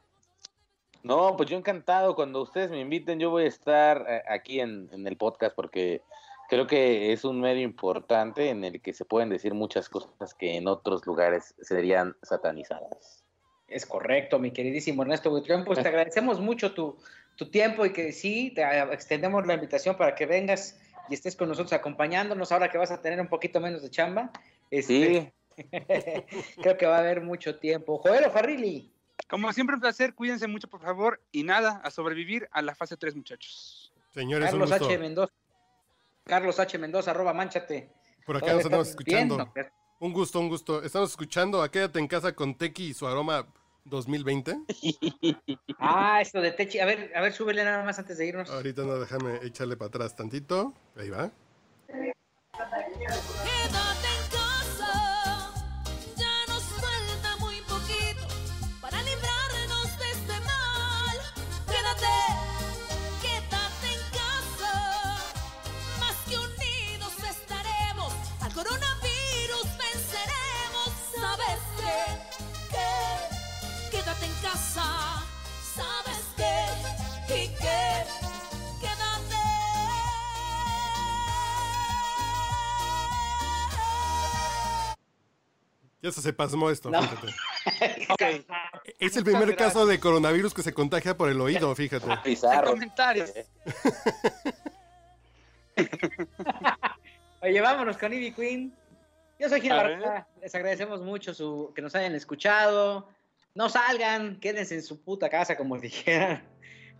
No, pues yo encantado. Cuando ustedes me inviten, yo voy a estar eh, aquí en, en el podcast porque creo que es un medio importante en el que se pueden decir muchas cosas que en otros lugares serían satanizadas.
Es correcto, mi queridísimo Ernesto Buitrón. Pues te agradecemos mucho tu, tu tiempo y que sí, te extendemos la invitación para que vengas y estés con nosotros acompañándonos ahora que vas a tener un poquito menos de chamba. Este,
Sí,
creo que va a haber mucho tiempo. Joel Farrilli.
Como siempre, un placer. Cuídense mucho, por favor. Y nada, a sobrevivir a la fase 3, muchachos.
Señores, un
Carlos
gusto.
H. Mendoza. Carlos H. Mendoza, arroba manchate.
Por acá nos
bien,
escuchando.
Un gusto, un gusto. Estamos escuchando a Quédate en casa con Tequi y su aroma 2020.
Ah, esto de Techi. A ver, a ver, súbele nada más antes de irnos.
Ahorita no, déjame echarle para atrás tantito. Ahí va.
Ya
se pasmó esto,
No.
fíjate. Es el primer caso de coronavirus que se contagia por el oído, fíjate.
Comentarios.
Oye, vámonos con Ivy Queen. Yo soy Gil. Les agradecemos mucho su, que nos hayan escuchado. No salgan, quédense en su puta casa, como dijeran.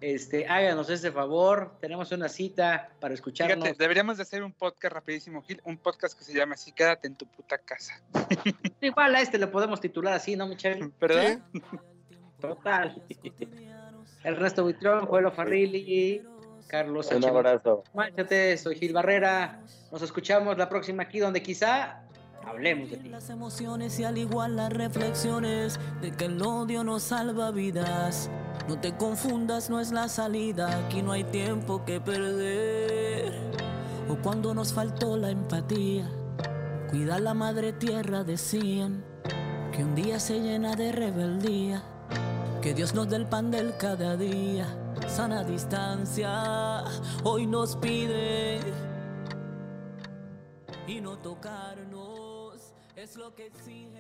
Este, háganos ese favor. Tenemos una cita para escucharnos.
Fíjate, deberíamos de hacer un podcast rapidísimo, Gil. Un podcast que se llama así, quédate en tu puta casa.
Igual a este le podemos titular así, ¿no, Michelle?
¿Verdad?
Total. Ernesto Buitrón, Juelo Farrilli, Carlos
Un abrazo.
Máchate, soy Gil Barrera. Nos escuchamos la próxima aquí, donde quizá hablemos de ti.
Las emociones y al igual las reflexiones de que el odio no salva vidas. No te confundas, no es la salida, aquí no hay tiempo que perder. O cuando nos faltó la empatía, cuida la madre tierra, decían que un día se llena de rebeldía. Que Dios nos dé el pan del cada día, sana distancia, hoy nos pide. Y no tocarnos es lo que exige